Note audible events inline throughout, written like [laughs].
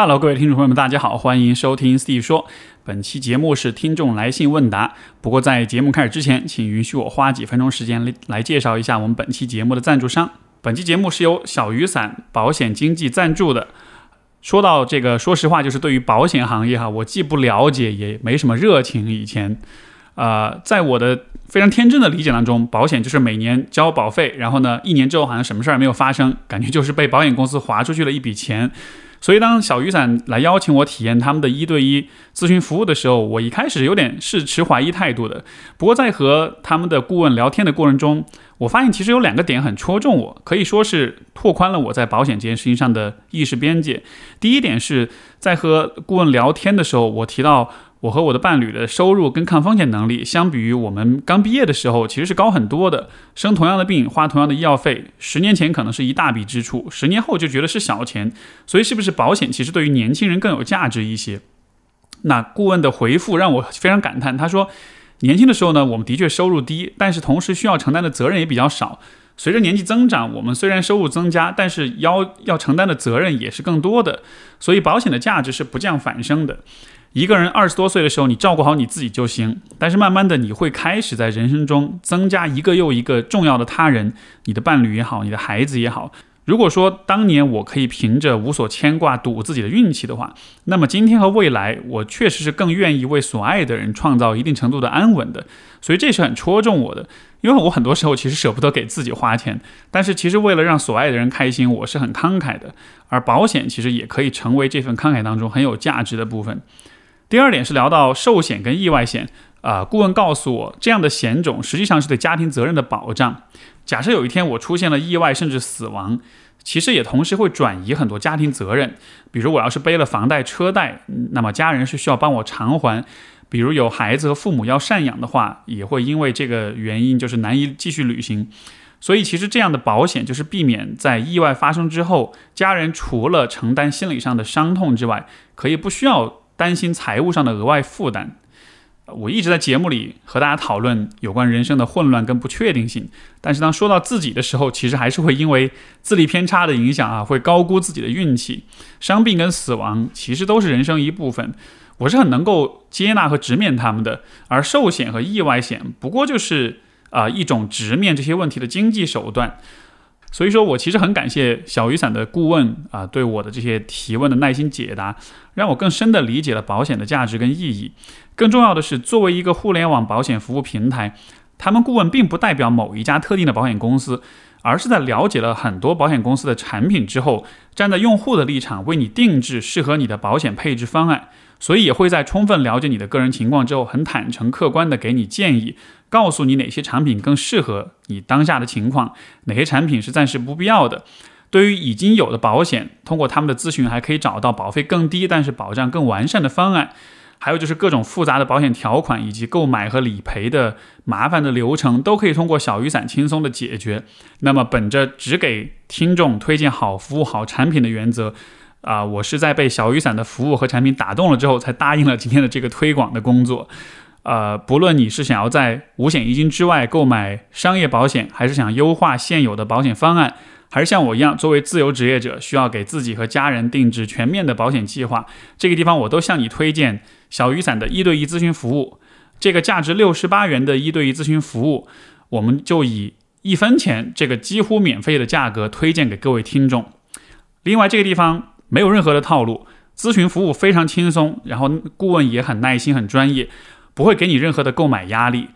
Hello，各位听众朋友们，大家好，欢迎收听 Steve 说。本期节目是听众来信问答。不过在节目开始之前，请允许我花几分钟时间来来介绍一下我们本期节目的赞助商。本期节目是由小雨伞保险经纪赞助的。说到这个，说实话，就是对于保险行业哈，我既不了解，也没什么热情。以前，呃，在我的非常天真的理解当中，保险就是每年交保费，然后呢，一年之后好像什么事儿也没有发生，感觉就是被保险公司划出去了一笔钱。所以，当小雨伞来邀请我体验他们的一对一咨询服务的时候，我一开始有点是持怀疑态度的。不过，在和他们的顾问聊天的过程中，我发现其实有两个点很戳中我，可以说是拓宽了我在保险这件事情上的意识边界。第一点是在和顾问聊天的时候，我提到。我和我的伴侣的收入跟抗风险能力，相比于我们刚毕业的时候，其实是高很多的。生同样的病，花同样的医药费，十年前可能是一大笔支出，十年后就觉得是小钱。所以，是不是保险其实对于年轻人更有价值一些？那顾问的回复让我非常感叹。他说，年轻的时候呢，我们的确收入低，但是同时需要承担的责任也比较少。随着年纪增长，我们虽然收入增加，但是要要承担的责任也是更多的。所以，保险的价值是不降反升的。一个人二十多岁的时候，你照顾好你自己就行。但是慢慢的，你会开始在人生中增加一个又一个重要的他人，你的伴侣也好，你的孩子也好。如果说当年我可以凭着无所牵挂赌自己的运气的话，那么今天和未来，我确实是更愿意为所爱的人创造一定程度的安稳的。所以这是很戳中我的，因为我很多时候其实舍不得给自己花钱，但是其实为了让所爱的人开心，我是很慷慨的。而保险其实也可以成为这份慷慨当中很有价值的部分。第二点是聊到寿险跟意外险，啊，顾问告诉我，这样的险种实际上是对家庭责任的保障。假设有一天我出现了意外甚至死亡，其实也同时会转移很多家庭责任。比如我要是背了房贷车贷，那么家人是需要帮我偿还；比如有孩子和父母要赡养的话，也会因为这个原因就是难以继续履行。所以其实这样的保险就是避免在意外发生之后，家人除了承担心理上的伤痛之外，可以不需要。担心财务上的额外负担，我一直在节目里和大家讨论有关人生的混乱跟不确定性。但是当说到自己的时候，其实还是会因为自力偏差的影响啊，会高估自己的运气。伤病跟死亡其实都是人生一部分，我是很能够接纳和直面他们的。而寿险和意外险不过就是啊一种直面这些问题的经济手段。所以说我其实很感谢小雨伞的顾问啊，对我的这些提问的耐心解答，让我更深的理解了保险的价值跟意义。更重要的是，作为一个互联网保险服务平台，他们顾问并不代表某一家特定的保险公司，而是在了解了很多保险公司的产品之后，站在用户的立场为你定制适合你的保险配置方案。所以也会在充分了解你的个人情况之后，很坦诚客观的给你建议。告诉你哪些产品更适合你当下的情况，哪些产品是暂时不必要的。对于已经有的保险，通过他们的咨询还可以找到保费更低但是保障更完善的方案。还有就是各种复杂的保险条款以及购买和理赔的麻烦的流程，都可以通过小雨伞轻松的解决。那么，本着只给听众推荐好服务、好产品的原则，啊，我是在被小雨伞的服务和产品打动了之后，才答应了今天的这个推广的工作。呃，不论你是想要在五险一金之外购买商业保险，还是想优化现有的保险方案，还是像我一样作为自由职业者，需要给自己和家人定制全面的保险计划，这个地方我都向你推荐小雨伞的一对一咨询服务。这个价值六十八元的一对一咨询服务，我们就以一分钱这个几乎免费的价格推荐给各位听众。另外，这个地方没有任何的套路，咨询服务非常轻松，然后顾问也很耐心、很专业。不会给你任何的购买压力，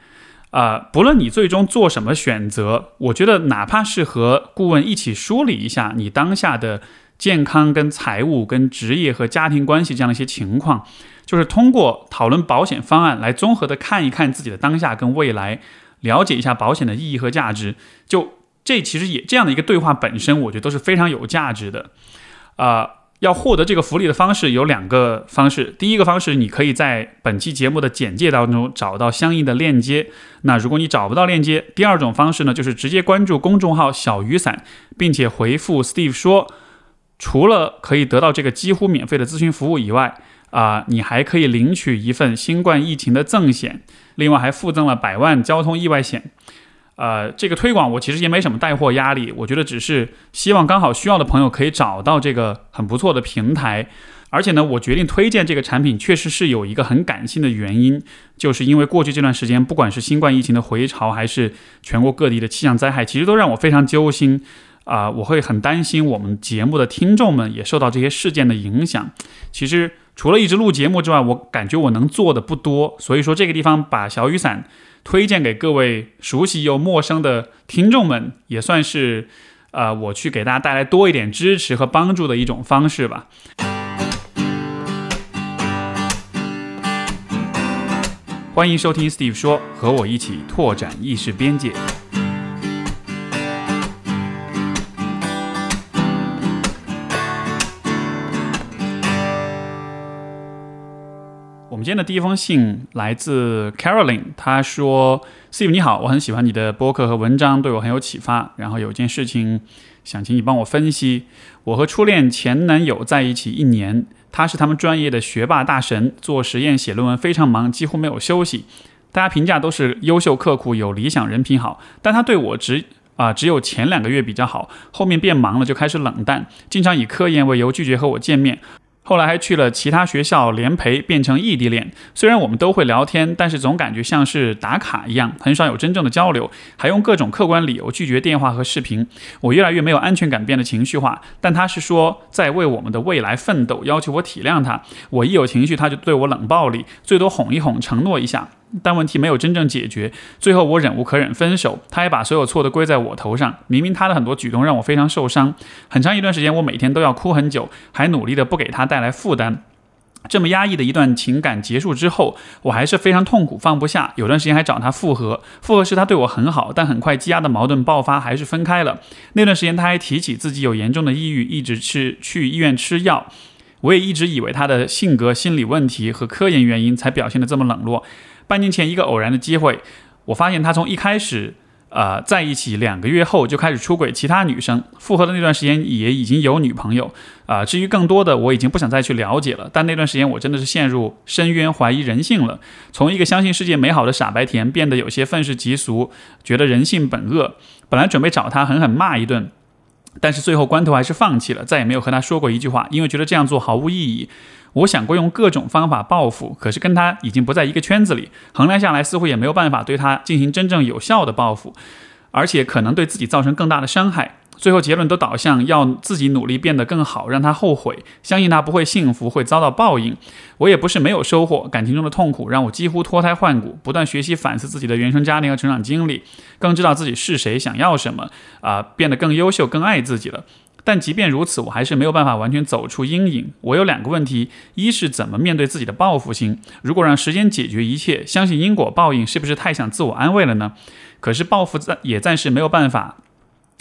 啊，不论你最终做什么选择，我觉得哪怕是和顾问一起梳理一下你当下的健康、跟财务、跟职业和家庭关系这样一些情况，就是通过讨论保险方案来综合的看一看自己的当下跟未来，了解一下保险的意义和价值，就这其实也这样的一个对话本身，我觉得都是非常有价值的，啊。要获得这个福利的方式有两个方式。第一个方式，你可以在本期节目的简介当中找到相应的链接。那如果你找不到链接，第二种方式呢，就是直接关注公众号“小雨伞”，并且回复 Steve 说，除了可以得到这个几乎免费的咨询服务以外，啊，你还可以领取一份新冠疫情的赠险，另外还附赠了百万交通意外险。呃，这个推广我其实也没什么带货压力，我觉得只是希望刚好需要的朋友可以找到这个很不错的平台。而且呢，我决定推荐这个产品，确实是有一个很感性的原因，就是因为过去这段时间，不管是新冠疫情的回潮，还是全国各地的气象灾害，其实都让我非常揪心啊！我会很担心我们节目的听众们也受到这些事件的影响。其实除了一直录节目之外，我感觉我能做的不多，所以说这个地方把小雨伞推荐给各位熟悉又陌生的听众们，也算是呃我去给大家带来多一点支持和帮助的一种方式吧。欢迎收听 Steve 说，和我一起拓展意识边界。们今天的第一封信来自 Caroline，她说：“Steve 你好，我很喜欢你的播客和文章，对我很有启发。然后有件事情想请你帮我分析。我和初恋前男友在一起一年。”他是他们专业的学霸大神，做实验、写论文非常忙，几乎没有休息。大家评价都是优秀、刻苦、有理想、人品好。但他对我只啊只有前两个月比较好，后面变忙了就开始冷淡，经常以科研为由拒绝和我见面。后来还去了其他学校联培，变成异地恋。虽然我们都会聊天，但是总感觉像是打卡一样，很少有真正的交流，还用各种客观理由拒绝电话和视频。我越来越没有安全感，变得情绪化。但他是说在为我们的未来奋斗，要求我体谅他。我一有情绪，他就对我冷暴力，最多哄一哄，承诺一下。但问题没有真正解决，最后我忍无可忍分手，他也把所有错都归在我头上。明明他的很多举动让我非常受伤，很长一段时间我每天都要哭很久，还努力的不给他带来负担。这么压抑的一段情感结束之后，我还是非常痛苦，放不下。有段时间还找他复合，复合时他对我很好，但很快积压的矛盾爆发，还是分开了。那段时间他还提起自己有严重的抑郁，一直去去医院吃药。我也一直以为他的性格、心理问题和科研原因才表现得这么冷落。半年前，一个偶然的机会，我发现他从一开始，呃，在一起两个月后就开始出轨其他女生，复合的那段时间也已经有女朋友，啊，至于更多的，我已经不想再去了解了。但那段时间，我真的是陷入深渊，怀疑人性了。从一个相信世界美好的傻白甜，变得有些愤世嫉俗，觉得人性本恶。本来准备找他狠狠骂一顿，但是最后关头还是放弃了，再也没有和他说过一句话，因为觉得这样做毫无意义。我想过用各种方法报复，可是跟他已经不在一个圈子里，衡量下来似乎也没有办法对他进行真正有效的报复，而且可能对自己造成更大的伤害。最后结论都导向要自己努力变得更好，让他后悔，相信他不会幸福，会遭到报应。我也不是没有收获，感情中的痛苦让我几乎脱胎换骨，不断学习反思自己的原生家庭和成长经历，更知道自己是谁，想要什么，啊，变得更优秀，更爱自己了。但即便如此，我还是没有办法完全走出阴影。我有两个问题：一是怎么面对自己的报复心？如果让时间解决一切，相信因果报应，是不是太想自我安慰了呢？可是报复暂也暂时没有办法，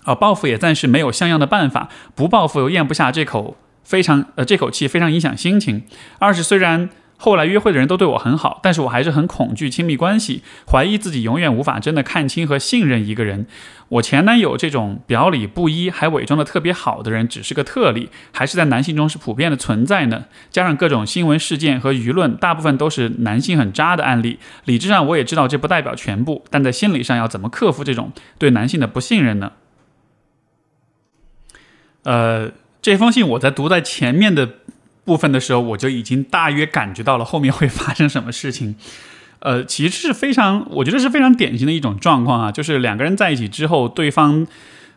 啊，报复也暂时没有像样的办法。不报复又咽不下这口非常呃这口气，非常影响心情。二是虽然。后来约会的人都对我很好，但是我还是很恐惧亲密关系，怀疑自己永远无法真的看清和信任一个人。我前男友这种表里不一还伪装的特别好的人，只是个特例，还是在男性中是普遍的存在呢？加上各种新闻事件和舆论，大部分都是男性很渣的案例。理智上我也知道这不代表全部，但在心理上要怎么克服这种对男性的不信任呢？呃，这封信我在读在前面的。部分的时候，我就已经大约感觉到了后面会发生什么事情。[laughs] 呃，其实是非常，我觉得是非常典型的一种状况啊，就是两个人在一起之后，对方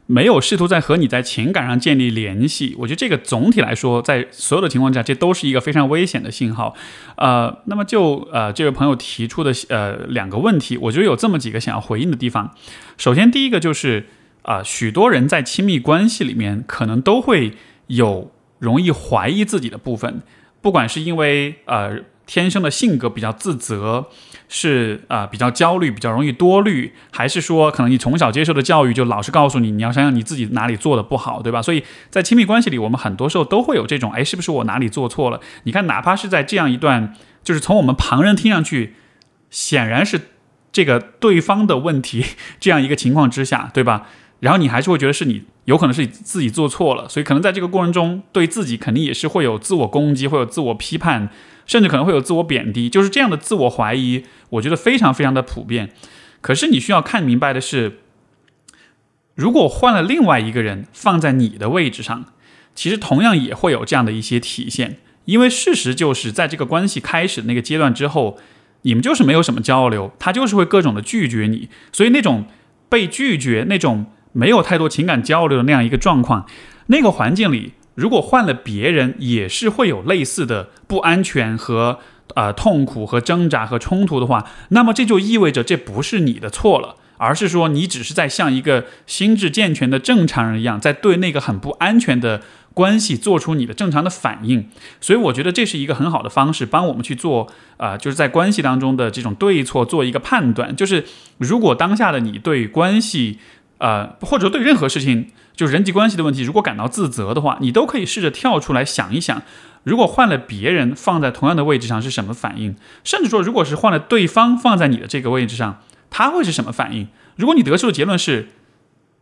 没有试图在和你在情感上建立联系。我觉得这个总体来说，在所有的情况下，这都是一个非常危险的信号。呃，那么就呃这位朋友提出的呃两个问题，我觉得有这么几个想要回应的地方。首先，第一个就是啊，许多人在亲密关系里面可能都会有。容易怀疑自己的部分，不管是因为呃天生的性格比较自责，是啊比较焦虑，比较容易多虑，还是说可能你从小接受的教育就老是告诉你你要想想你自己哪里做的不好，对吧？所以在亲密关系里，我们很多时候都会有这种，哎，是不是我哪里做错了？你看，哪怕是在这样一段，就是从我们旁人听上去显然是这个对方的问题 [laughs] 这样一个情况之下，对吧？然后你还是会觉得是你有可能是自己做错了，所以可能在这个过程中对自己肯定也是会有自我攻击，会有自我批判，甚至可能会有自我贬低，就是这样的自我怀疑，我觉得非常非常的普遍。可是你需要看明白的是，如果换了另外一个人放在你的位置上，其实同样也会有这样的一些体现。因为事实就是，在这个关系开始的那个阶段之后，你们就是没有什么交流，他就是会各种的拒绝你，所以那种被拒绝、那种没有太多情感交流的那样一个状况，那个环境里，如果换了别人，也是会有类似的不安全和呃痛苦和挣扎和冲突的话，那么这就意味着这不是你的错了。而是说，你只是在像一个心智健全的正常人一样，在对那个很不安全的关系做出你的正常的反应。所以，我觉得这是一个很好的方式，帮我们去做啊，就是在关系当中的这种对错做一个判断。就是如果当下的你对关系，呃，或者说对任何事情，就是人际关系的问题，如果感到自责的话，你都可以试着跳出来想一想，如果换了别人放在同样的位置上是什么反应？甚至说，如果是换了对方放在你的这个位置上。他会是什么反应？如果你得出的结论是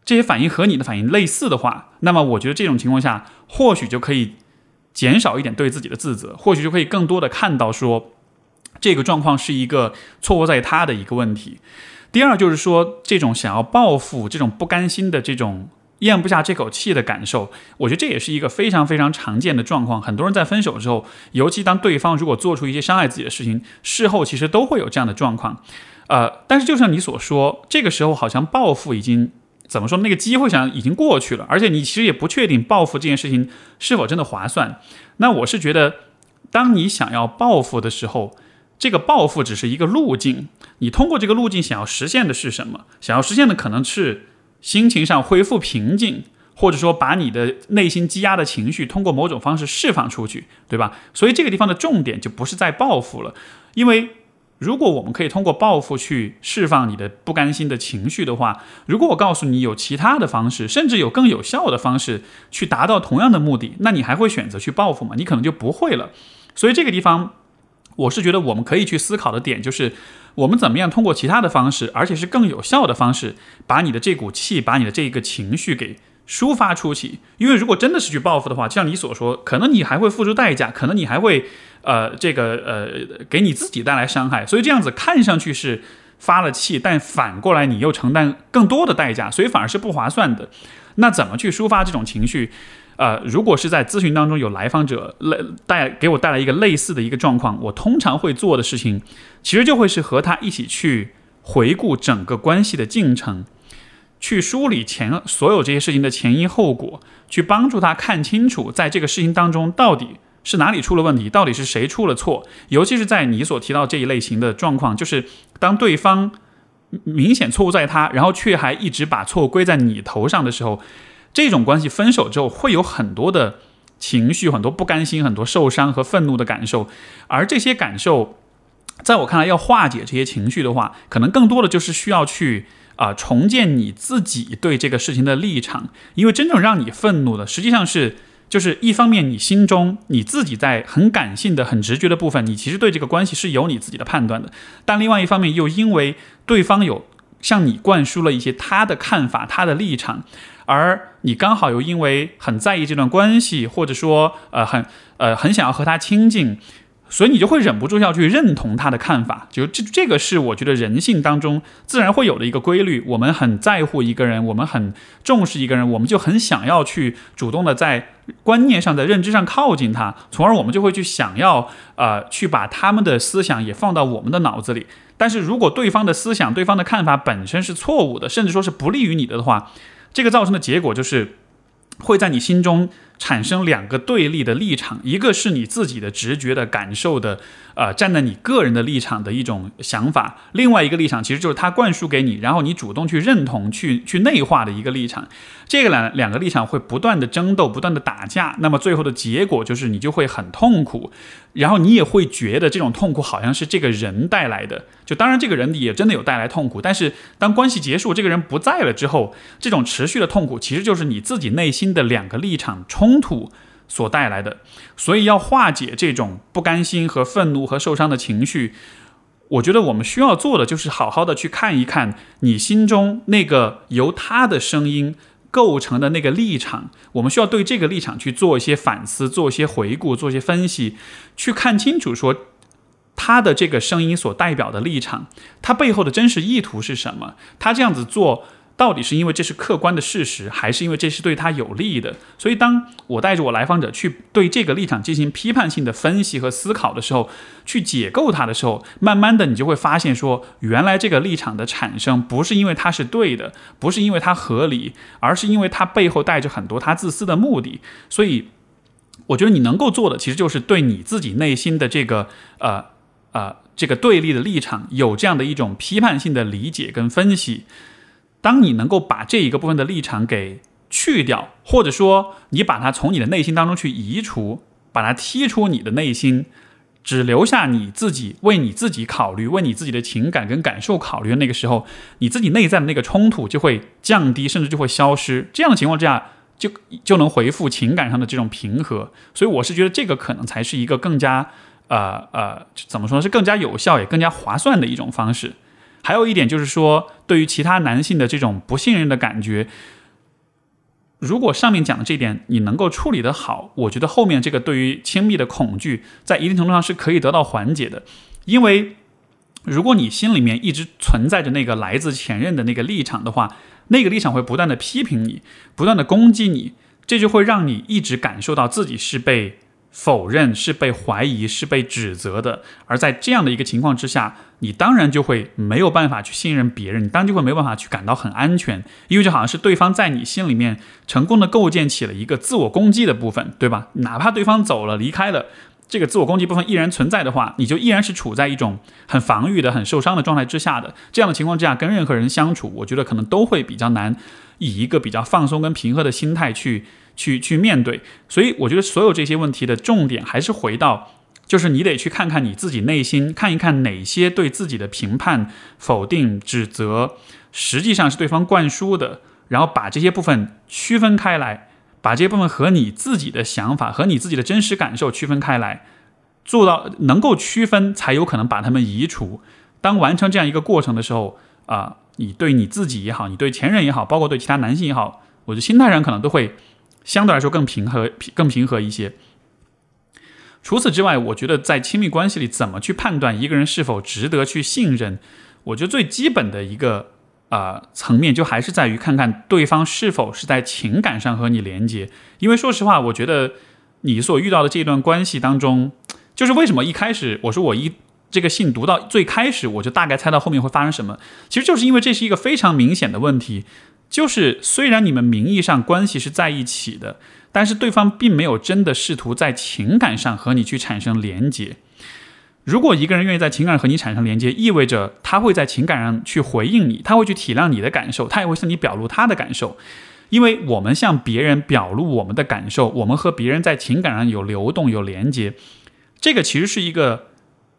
这些反应和你的反应类似的话，那么我觉得这种情况下或许就可以减少一点对自己的自责，或许就可以更多的看到说这个状况是一个错误在他的一个问题。第二就是说，这种想要报复、这种不甘心的这种咽不下这口气的感受，我觉得这也是一个非常非常常见的状况。很多人在分手之后，尤其当对方如果做出一些伤害自己的事情，事后其实都会有这样的状况。呃，但是就像你所说，这个时候好像报复已经怎么说？那个机会想已经过去了，而且你其实也不确定报复这件事情是否真的划算。那我是觉得，当你想要报复的时候，这个报复只是一个路径。你通过这个路径想要实现的是什么？想要实现的可能是心情上恢复平静，或者说把你的内心积压的情绪通过某种方式释放出去，对吧？所以这个地方的重点就不是在报复了，因为。如果我们可以通过报复去释放你的不甘心的情绪的话，如果我告诉你有其他的方式，甚至有更有效的方式去达到同样的目的，那你还会选择去报复吗？你可能就不会了。所以这个地方，我是觉得我们可以去思考的点就是，我们怎么样通过其他的方式，而且是更有效的方式，把你的这股气，把你的这个情绪给。抒发出去，因为如果真的是去报复的话，就像你所说，可能你还会付出代价，可能你还会，呃，这个呃，给你自己带来伤害。所以这样子看上去是发了气，但反过来你又承担更多的代价，所以反而是不划算的。那怎么去抒发这种情绪？呃，如果是在咨询当中有来访者类带给我带来一个类似的一个状况，我通常会做的事情，其实就会是和他一起去回顾整个关系的进程。去梳理前所有这些事情的前因后果，去帮助他看清楚，在这个事情当中到底是哪里出了问题，到底是谁出了错。尤其是在你所提到这一类型的状况，就是当对方明显错误在他，然后却还一直把错误归在你头上的时候，这种关系分手之后会有很多的情绪，很多不甘心，很多受伤和愤怒的感受。而这些感受，在我看来，要化解这些情绪的话，可能更多的就是需要去。啊，重建你自己对这个事情的立场，因为真正让你愤怒的，实际上是就是一方面，你心中你自己在很感性的、很直觉的部分，你其实对这个关系是有你自己的判断的，但另外一方面又因为对方有向你灌输了一些他的看法、他的立场，而你刚好又因为很在意这段关系，或者说呃很呃很想要和他亲近。所以你就会忍不住要去认同他的看法，就这这个是我觉得人性当中自然会有的一个规律。我们很在乎一个人，我们很重视一个人，我们就很想要去主动的在观念上、在认知上靠近他，从而我们就会去想要呃去把他们的思想也放到我们的脑子里。但是如果对方的思想、对方的看法本身是错误的，甚至说是不利于你的的话，这个造成的结果就是会在你心中。产生两个对立的立场，一个是你自己的直觉的感受的，呃，站在你个人的立场的一种想法；另外一个立场其实就是他灌输给你，然后你主动去认同、去去内化的一个立场。这个两两个立场会不断的争斗、不断的打架，那么最后的结果就是你就会很痛苦，然后你也会觉得这种痛苦好像是这个人带来的。就当然这个人也真的有带来痛苦，但是当关系结束，这个人不在了之后，这种持续的痛苦其实就是你自己内心的两个立场冲。冲突所带来的，所以要化解这种不甘心和愤怒和受伤的情绪，我觉得我们需要做的就是好好的去看一看你心中那个由他的声音构成的那个立场，我们需要对这个立场去做一些反思，做一些回顾，做一些分析，去看清楚说他的这个声音所代表的立场，他背后的真实意图是什么？他这样子做。到底是因为这是客观的事实，还是因为这是对他有利的？所以，当我带着我来访者去对这个立场进行批判性的分析和思考的时候，去解构它的时候，慢慢的你就会发现，说原来这个立场的产生不是因为它是对的，不是因为它合理，而是因为它背后带着很多他自私的目的。所以，我觉得你能够做的，其实就是对你自己内心的这个呃呃这个对立的立场，有这样的一种批判性的理解跟分析。当你能够把这一个部分的立场给去掉，或者说你把它从你的内心当中去移除，把它踢出你的内心，只留下你自己为你自己考虑、为你自己的情感跟感受考虑的那个时候，你自己内在的那个冲突就会降低，甚至就会消失。这样的情况之下，就就能回复情感上的这种平和。所以我是觉得这个可能才是一个更加呃呃怎么说呢？是更加有效也更加划算的一种方式。还有一点就是说，对于其他男性的这种不信任的感觉，如果上面讲的这点你能够处理的好，我觉得后面这个对于亲密的恐惧，在一定程度上是可以得到缓解的。因为如果你心里面一直存在着那个来自前任的那个立场的话，那个立场会不断的批评你，不断的攻击你，这就会让你一直感受到自己是被。否认是被怀疑，是被指责的。而在这样的一个情况之下，你当然就会没有办法去信任别人，你当然就会没办法去感到很安全，因为就好像是对方在你心里面成功的构建起了一个自我攻击的部分，对吧？哪怕对方走了、离开了，这个自我攻击部分依然存在的话，你就依然是处在一种很防御的、很受伤的状态之下的。这样的情况之下，跟任何人相处，我觉得可能都会比较难，以一个比较放松跟平和的心态去。去去面对，所以我觉得所有这些问题的重点还是回到，就是你得去看看你自己内心，看一看哪些对自己的评判、否定、指责，实际上是对方灌输的，然后把这些部分区分开来，把这些部分和你自己的想法和你自己的真实感受区分开来，做到能够区分，才有可能把它们移除。当完成这样一个过程的时候，啊，你对你自己也好，你对前任也好，包括对其他男性也好，我觉得心态上可能都会。相对来说更平和、更平和一些。除此之外，我觉得在亲密关系里，怎么去判断一个人是否值得去信任？我觉得最基本的一个啊层面，就还是在于看看对方是否是在情感上和你连接。因为说实话，我觉得你所遇到的这段关系当中，就是为什么一开始我说我一这个信读到最开始，我就大概猜到后面会发生什么，其实就是因为这是一个非常明显的问题。就是虽然你们名义上关系是在一起的，但是对方并没有真的试图在情感上和你去产生连接。如果一个人愿意在情感和你产生连接，意味着他会在情感上去回应你，他会去体谅你的感受，他也会向你表露他的感受。因为我们向别人表露我们的感受，我们和别人在情感上有流动、有连接，这个其实是一个。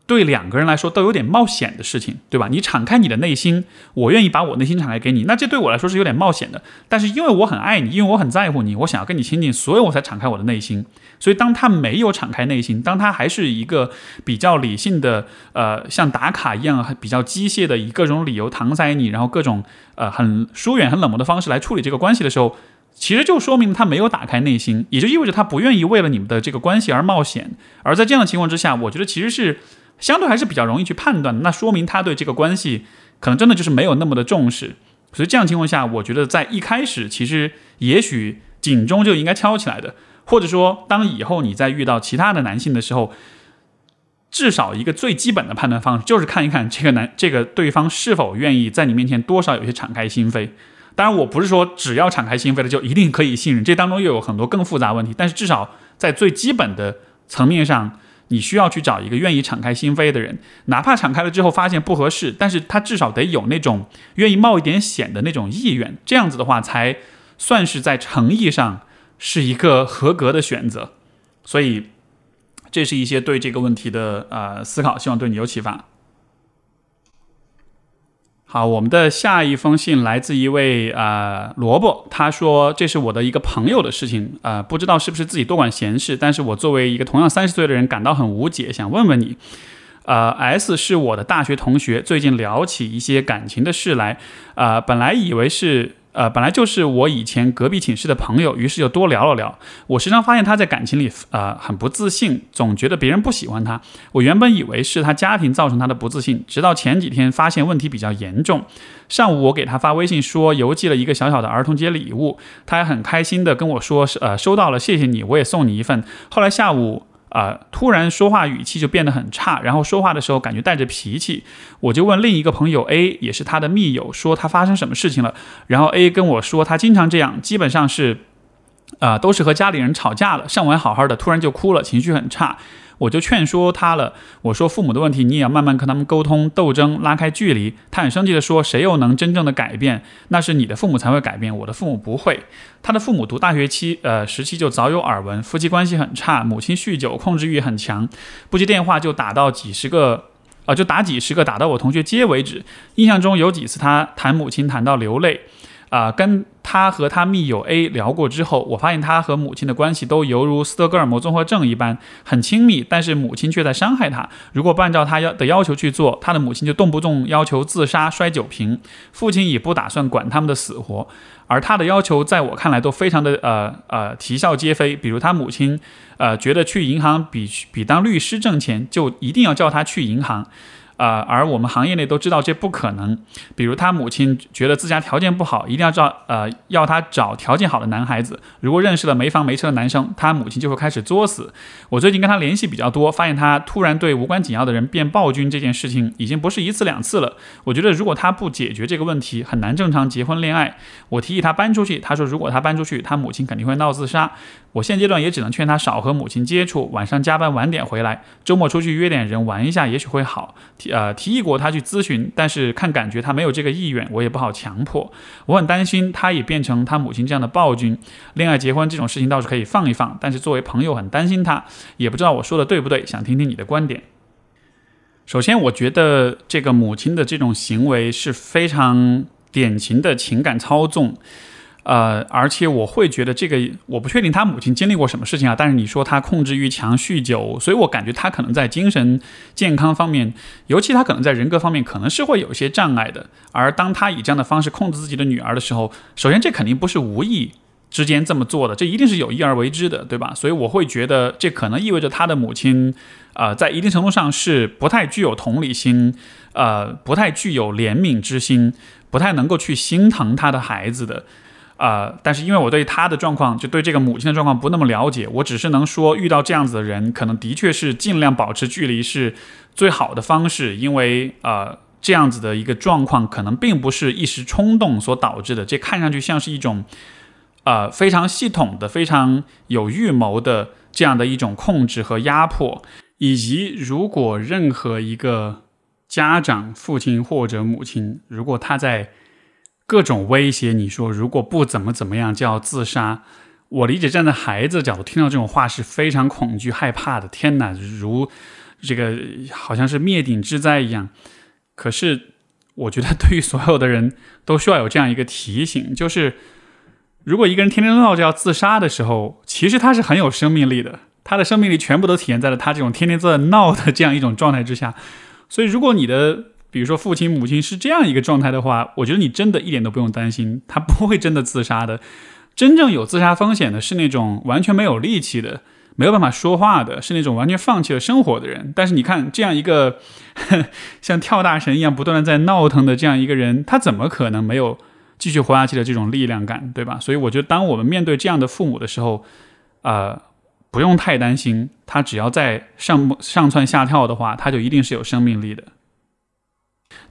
对两个人来说都有点冒险的事情，对吧？你敞开你的内心，我愿意把我内心敞开给你，那这对我来说是有点冒险的。但是因为我很爱你，因为我很在乎你，我想要跟你亲近，所以我才敞开我的内心。所以当他没有敞开内心，当他还是一个比较理性的，呃，像打卡一样比较机械的，以各种理由搪塞你，然后各种呃很疏远、很冷漠的方式来处理这个关系的时候，其实就说明他没有打开内心，也就意味着他不愿意为了你们的这个关系而冒险。而在这样的情况之下，我觉得其实是。相对还是比较容易去判断的，那说明他对这个关系可能真的就是没有那么的重视，所以这样情况下，我觉得在一开始其实也许警钟就应该敲起来的，或者说当以后你在遇到其他的男性的时候，至少一个最基本的判断方式就是看一看这个男这个对方是否愿意在你面前多少有些敞开心扉。当然，我不是说只要敞开心扉的就一定可以信任，这当中又有很多更复杂问题，但是至少在最基本的层面上。你需要去找一个愿意敞开心扉的人，哪怕敞开了之后发现不合适，但是他至少得有那种愿意冒一点险的那种意愿，这样子的话才算是在诚意上是一个合格的选择。所以，这是一些对这个问题的呃思考，希望对你有启发。啊，我们的下一封信来自一位啊萝卜，他说这是我的一个朋友的事情啊，不知道是不是自己多管闲事，但是我作为一个同样三十岁的人感到很无解，想问问你，呃，S 是我的大学同学，最近聊起一些感情的事来，啊，本来以为是呃，本来就是我以前隔壁寝室的朋友，于是就多聊了聊。我时常发现他在感情里，呃，很不自信，总觉得别人不喜欢他。我原本以为是他家庭造成他的不自信，直到前几天发现问题比较严重。上午我给他发微信说邮寄了一个小小的儿童节礼物，他还很开心的跟我说呃收到了，谢谢你，我也送你一份。后来下午。啊！突然说话语气就变得很差，然后说话的时候感觉带着脾气。我就问另一个朋友 A，也是他的密友，说他发生什么事情了。然后 A 跟我说，他经常这样，基本上是，啊，都是和家里人吵架了，上完好好的，突然就哭了，情绪很差。我就劝说他了，我说父母的问题你也要慢慢跟他们沟通斗争，拉开距离。他很生气的说：“谁又能真正的改变？那是你的父母才会改变，我的父母不会。”他的父母读大学期呃时期就早有耳闻，夫妻关系很差，母亲酗酒，控制欲很强，不接电话就打到几十个，啊就打几十个，打到我同学接为止。印象中有几次他谈母亲谈到流泪。啊，跟他和他密友 A 聊过之后，我发现他和母亲的关系都犹如斯德哥尔摩综合症一般，很亲密，但是母亲却在伤害他。如果不按照他要的要求去做，他的母亲就动不动要求自杀、摔酒瓶。父亲也不打算管他们的死活，而他的要求在我看来都非常的呃呃啼笑皆非。比如他母亲，呃，觉得去银行比比当律师挣钱，就一定要叫他去银行。呃，而我们行业内都知道这不可能。比如他母亲觉得自家条件不好，一定要找呃要他找条件好的男孩子。如果认识了没房没车的男生，他母亲就会开始作死。我最近跟他联系比较多，发现他突然对无关紧要的人变暴君，这件事情已经不是一次两次了。我觉得如果他不解决这个问题，很难正常结婚恋爱。我提议他搬出去，他说如果他搬出去，他母亲肯定会闹自杀。我现阶段也只能劝他少和母亲接触，晚上加班晚点回来，周末出去约点人玩一下，也许会好。提呃提议过他去咨询，但是看感觉他没有这个意愿，我也不好强迫。我很担心他也变成他母亲这样的暴君。恋爱结婚这种事情倒是可以放一放，但是作为朋友很担心他，也不知道我说的对不对，想听听你的观点。首先，我觉得这个母亲的这种行为是非常典型的情感操纵。呃，而且我会觉得这个，我不确定他母亲经历过什么事情啊。但是你说他控制欲强、酗酒，所以我感觉他可能在精神健康方面，尤其他可能在人格方面，可能是会有一些障碍的。而当他以这样的方式控制自己的女儿的时候，首先这肯定不是无意之间这么做的，这一定是有意而为之的，对吧？所以我会觉得这可能意味着他的母亲，呃，在一定程度上是不太具有同理心，呃，不太具有怜悯之心，不太能够去心疼他的孩子的。呃，但是因为我对他的状况，就对这个母亲的状况不那么了解，我只是能说，遇到这样子的人，可能的确是尽量保持距离是最好的方式，因为呃，这样子的一个状况可能并不是一时冲动所导致的，这看上去像是一种呃非常系统的、非常有预谋的这样的一种控制和压迫，以及如果任何一个家长、父亲或者母亲，如果他在各种威胁，你说如果不怎么怎么样就要自杀。我理解站在孩子角度听到这种话是非常恐惧害怕的。天哪，如这个好像是灭顶之灾一样。可是我觉得对于所有的人都需要有这样一个提醒，就是如果一个人天天闹着要自杀的时候，其实他是很有生命力的。他的生命力全部都体现在了他这种天天在闹的这样一种状态之下。所以如果你的比如说，父亲、母亲是这样一个状态的话，我觉得你真的一点都不用担心，他不会真的自杀的。真正有自杀风险的是那种完全没有力气的、没有办法说话的，是那种完全放弃了生活的人。但是你看，这样一个 [laughs] 像跳大神一样不断的在闹腾的这样一个人，他怎么可能没有继续活下去的这种力量感，对吧？所以我觉得，当我们面对这样的父母的时候，呃，不用太担心，他只要在上上蹿下跳的话，他就一定是有生命力的。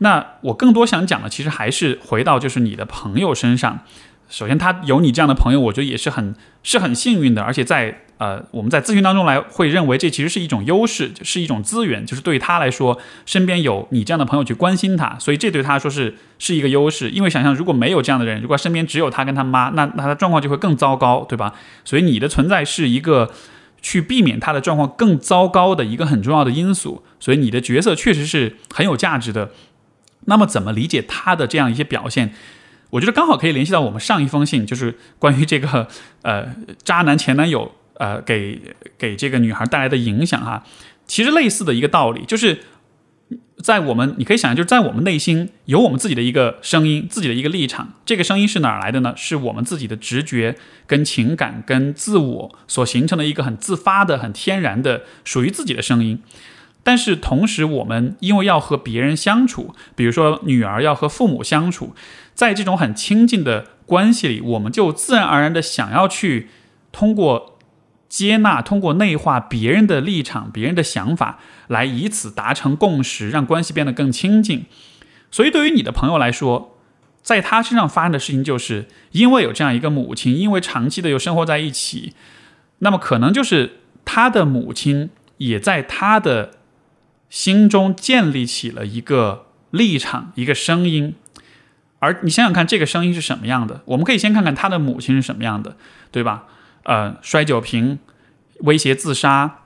那我更多想讲的，其实还是回到就是你的朋友身上。首先，他有你这样的朋友，我觉得也是很是很幸运的。而且在呃，我们在咨询当中来会认为这其实是一种优势，是一种资源，就是对他来说，身边有你这样的朋友去关心他，所以这对他说是是一个优势。因为想象如果没有这样的人，如果身边只有他跟他妈，那那他的状况就会更糟糕，对吧？所以你的存在是一个去避免他的状况更糟糕的一个很重要的因素。所以你的角色确实是很有价值的。那么怎么理解他的这样一些表现？我觉得刚好可以联系到我们上一封信，就是关于这个 [laughs] 呃渣男前男友呃给给这个女孩带来的影响哈。其实类似的一个道理，就是在我们，你可以想象，就是在我们内心有我们自己的一个声音，自己的一个立场。这个声音是哪儿来的呢？是我们自己的直觉、跟情感、跟自我所形成的一个很自发的、很天然的属于自己的声音。但是同时，我们因为要和别人相处，比如说女儿要和父母相处，在这种很亲近的关系里，我们就自然而然的想要去通过接纳、通过内化别人的立场、别人的想法。来以此达成共识，让关系变得更亲近。所以，对于你的朋友来说，在他身上发生的事情，就是因为有这样一个母亲，因为长期的又生活在一起，那么可能就是他的母亲也在他的心中建立起了一个立场、一个声音。而你想想看，这个声音是什么样的？我们可以先看看他的母亲是什么样的，对吧？呃，摔酒瓶，威胁自杀。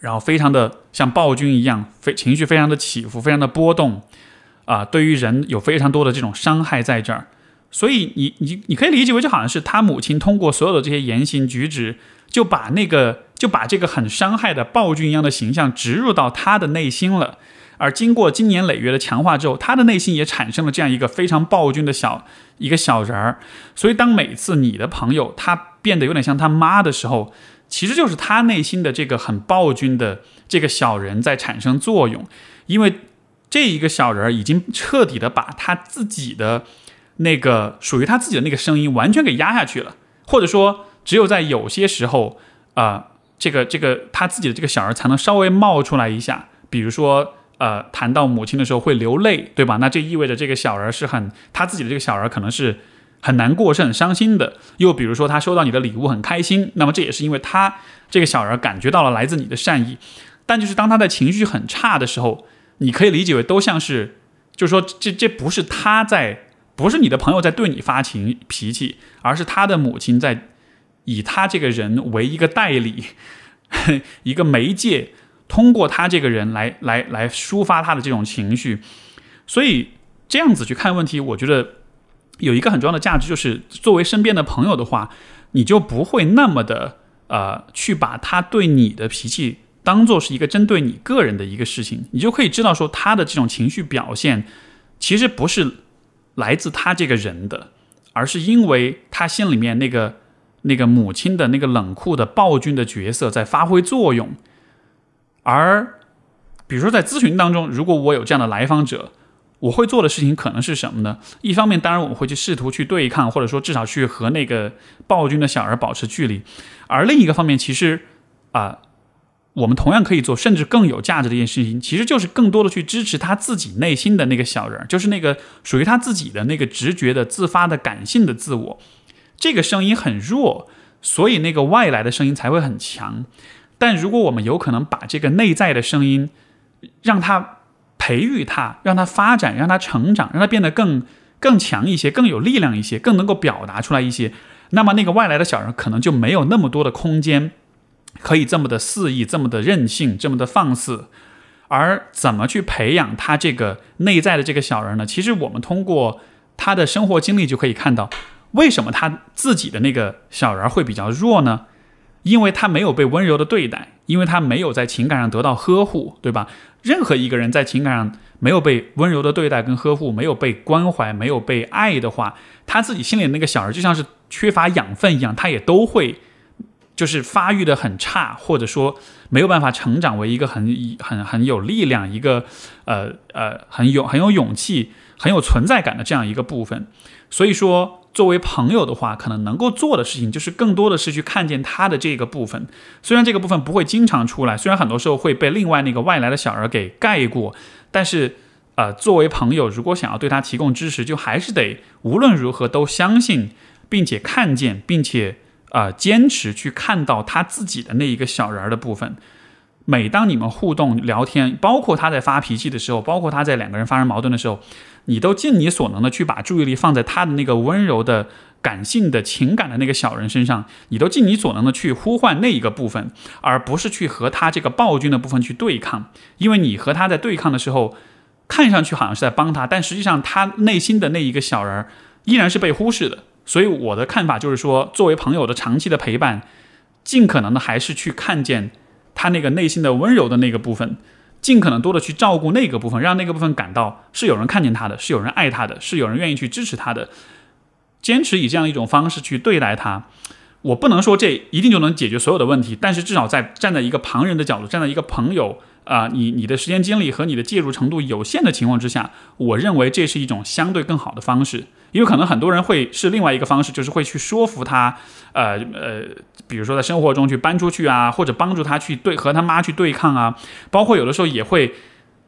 然后非常的像暴君一样，非情绪非常的起伏，非常的波动，啊，对于人有非常多的这种伤害在这儿，所以你你你可以理解为就好像是他母亲通过所有的这些言行举止，就把那个就把这个很伤害的暴君一样的形象植入到他的内心了，而经过经年累月的强化之后，他的内心也产生了这样一个非常暴君的小一个小人儿，所以当每次你的朋友他变得有点像他妈的时候。其实就是他内心的这个很暴君的这个小人在产生作用，因为这一个小人已经彻底的把他自己的那个属于他自己的那个声音完全给压下去了，或者说只有在有些时候啊，这个这个他自己的这个小人才能稍微冒出来一下，比如说呃谈到母亲的时候会流泪，对吧？那这意味着这个小人是很他自己的这个小人可能是。很难过，是很伤心的。又比如说，他收到你的礼物很开心，那么这也是因为他这个小人感觉到了来自你的善意。但就是当他在情绪很差的时候，你可以理解为都像是，就是说这这不是他在，不是你的朋友在对你发情脾气，而是他的母亲在以他这个人为一个代理，[laughs] 一个媒介，通过他这个人来来来抒发他的这种情绪。所以这样子去看问题，我觉得。有一个很重要的价值，就是作为身边的朋友的话，你就不会那么的呃，去把他对你的脾气当做是一个针对你个人的一个事情，你就可以知道说他的这种情绪表现，其实不是来自他这个人的，而是因为他心里面那个那个母亲的那个冷酷的暴君的角色在发挥作用。而比如说在咨询当中，如果我有这样的来访者。我会做的事情可能是什么呢？一方面，当然我们会去试图去对抗，或者说至少去和那个暴君的小儿保持距离；而另一个方面，其实啊，我们同样可以做，甚至更有价值的一件事情，其实就是更多的去支持他自己内心的那个小人，就是那个属于他自己的那个直觉的、自发的、感性的自我。这个声音很弱，所以那个外来的声音才会很强。但如果我们有可能把这个内在的声音，让他。培育他，让他发展，让他成长，让他变得更更强一些，更有力量一些，更能够表达出来一些。那么那个外来的小人可能就没有那么多的空间，可以这么的肆意，这么的任性，这么的放肆。而怎么去培养他这个内在的这个小人呢？其实我们通过他的生活经历就可以看到，为什么他自己的那个小人会比较弱呢？因为他没有被温柔的对待，因为他没有在情感上得到呵护，对吧？任何一个人在情感上没有被温柔的对待跟呵护，没有被关怀，没有被爱的话，他自己心里那个小人就像是缺乏养分一样，他也都会就是发育的很差，或者说没有办法成长为一个很很很有力量、一个呃呃很有很有勇气、很有存在感的这样一个部分。所以说。作为朋友的话，可能能够做的事情就是更多的是去看见他的这个部分。虽然这个部分不会经常出来，虽然很多时候会被另外那个外来的小人给盖过，但是，呃，作为朋友，如果想要对他提供支持，就还是得无论如何都相信，并且看见，并且啊坚持去看到他自己的那一个小人的部分。每当你们互动聊天，包括他在发脾气的时候，包括他在两个人发生矛盾的时候，你都尽你所能的去把注意力放在他的那个温柔的、感性的情感的那个小人身上，你都尽你所能的去呼唤那一个部分，而不是去和他这个暴君的部分去对抗。因为你和他在对抗的时候，看上去好像是在帮他，但实际上他内心的那一个小人依然是被忽视的。所以我的看法就是说，作为朋友的长期的陪伴，尽可能的还是去看见。他那个内心的温柔的那个部分，尽可能多的去照顾那个部分，让那个部分感到是有人看见他的，是有人爱他的，是有人愿意去支持他的。坚持以这样一种方式去对待他，我不能说这一定就能解决所有的问题，但是至少在站在一个旁人的角度，站在一个朋友啊，你你的时间精力和你的介入程度有限的情况之下，我认为这是一种相对更好的方式。因为可能很多人会是另外一个方式，就是会去说服他，呃呃，比如说在生活中去搬出去啊，或者帮助他去对和他妈去对抗啊，包括有的时候也会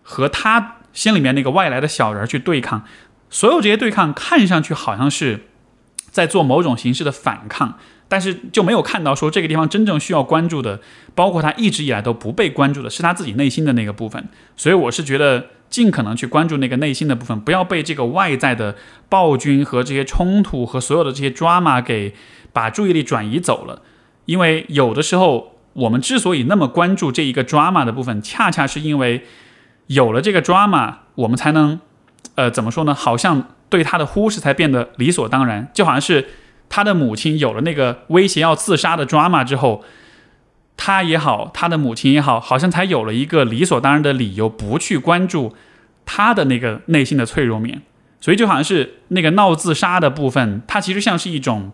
和他心里面那个外来的小人去对抗。所有这些对抗看上去好像是。在做某种形式的反抗，但是就没有看到说这个地方真正需要关注的，包括他一直以来都不被关注的是他自己内心的那个部分。所以我是觉得尽可能去关注那个内心的部分，不要被这个外在的暴君和这些冲突和所有的这些 drama 给把注意力转移走了。因为有的时候我们之所以那么关注这一个 drama 的部分，恰恰是因为有了这个 drama，我们才能，呃，怎么说呢？好像。对他的忽视才变得理所当然，就好像是他的母亲有了那个威胁要自杀的 drama 之后，他也好，他的母亲也好，好像才有了一个理所当然的理由不去关注他的那个内心的脆弱面。所以就好像是那个闹自杀的部分，它其实像是一种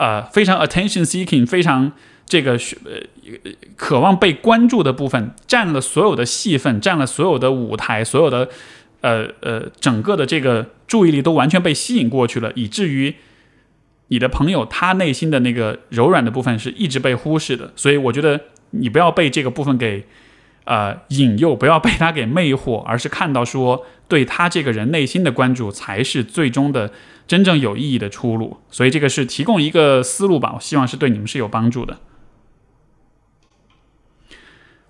呃非常 attention seeking，非常这个呃渴望被关注的部分，占了所有的戏份，占了所有的舞台，所有的。呃呃，整个的这个注意力都完全被吸引过去了，以至于你的朋友他内心的那个柔软的部分是一直被忽视的。所以我觉得你不要被这个部分给呃引诱，不要被他给魅惑，而是看到说对他这个人内心的关注才是最终的真正有意义的出路。所以这个是提供一个思路吧，我希望是对你们是有帮助的。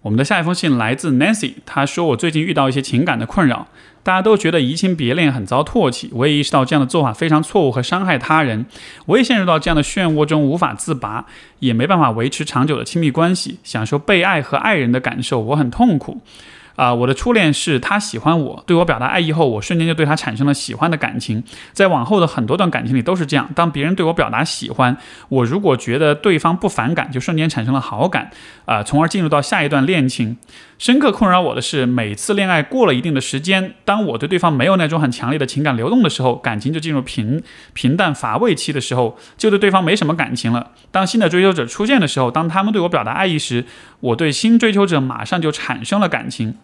我们的下一封信来自 Nancy，她说：“我最近遇到一些情感的困扰，大家都觉得移情别恋很遭唾弃，我也意识到这样的做法非常错误和伤害他人，我也陷入到这样的漩涡中无法自拔，也没办法维持长久的亲密关系，享受被爱和爱人的感受，我很痛苦。”啊，我的初恋是他喜欢我，对我表达爱意后，我瞬间就对他产生了喜欢的感情。在往后的很多段感情里都是这样，当别人对我表达喜欢，我如果觉得对方不反感，就瞬间产生了好感，啊，从而进入到下一段恋情。深刻困扰我的是，每次恋爱过了一定的时间，当我对对方没有那种很强烈的情感流动的时候，感情就进入平平淡乏味期的时候，就对对方没什么感情了。当新的追求者出现的时候，当他们对我表达爱意时，我对新追求者马上就产生了感情。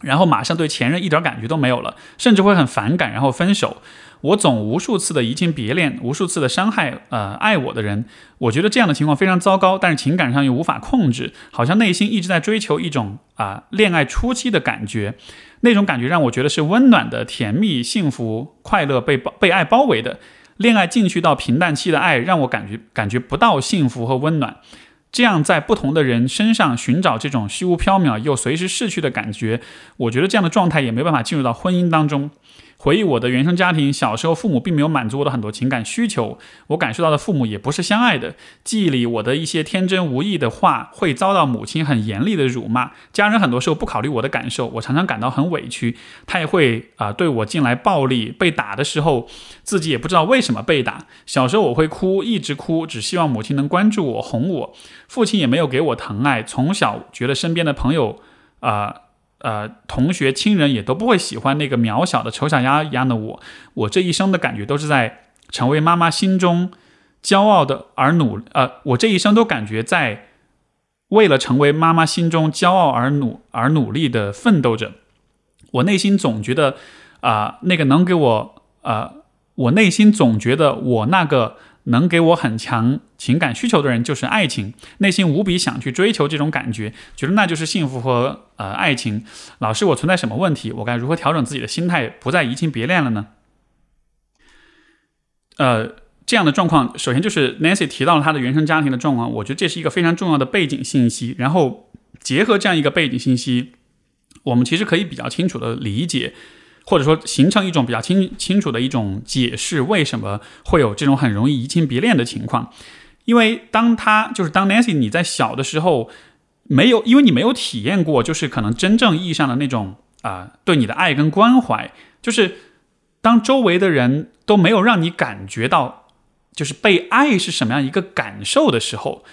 然后马上对前任一点感觉都没有了，甚至会很反感，然后分手。我总无数次的移情别恋，无数次的伤害，呃，爱我的人。我觉得这样的情况非常糟糕，但是情感上又无法控制，好像内心一直在追求一种啊恋爱初期的感觉，那种感觉让我觉得是温暖的、甜蜜、幸福、快乐，被被爱包围的。恋爱进去到平淡期的爱，让我感觉感觉不到幸福和温暖。这样在不同的人身上寻找这种虚无缥缈又随时逝去的感觉，我觉得这样的状态也没办法进入到婚姻当中。回忆我的原生家庭，小时候父母并没有满足我的很多情感需求，我感受到的父母也不是相爱的。记忆里我的一些天真无意的话，会遭到母亲很严厉的辱骂。家人很多时候不考虑我的感受，我常常感到很委屈。他也会啊对我进来暴力，被打的时候自己也不知道为什么被打。小时候我会哭，一直哭，只希望母亲能关注我，哄我。父亲也没有给我疼爱，从小觉得身边的朋友啊。呃同学、亲人也都不会喜欢那个渺小的丑小鸭一样的我。我这一生的感觉都是在成为妈妈心中骄傲的而努，呃，我这一生都感觉在为了成为妈妈心中骄傲而努而努力的奋斗着。我内心总觉得，啊，那个能给我，呃，我内心总觉得我那个。能给我很强情感需求的人就是爱情，内心无比想去追求这种感觉，觉得那就是幸福和呃爱情。老师，我存在什么问题？我该如何调整自己的心态，不再移情别恋了呢？呃，这样的状况，首先就是 Nancy 提到了他的原生家庭的状况，我觉得这是一个非常重要的背景信息。然后结合这样一个背景信息，我们其实可以比较清楚的理解。或者说形成一种比较清清楚的一种解释，为什么会有这种很容易移情别恋的情况？因为当他就是当 Nancy 你在小的时候没有，因为你没有体验过，就是可能真正意义上的那种啊对你的爱跟关怀，就是当周围的人都没有让你感觉到就是被爱是什么样一个感受的时候，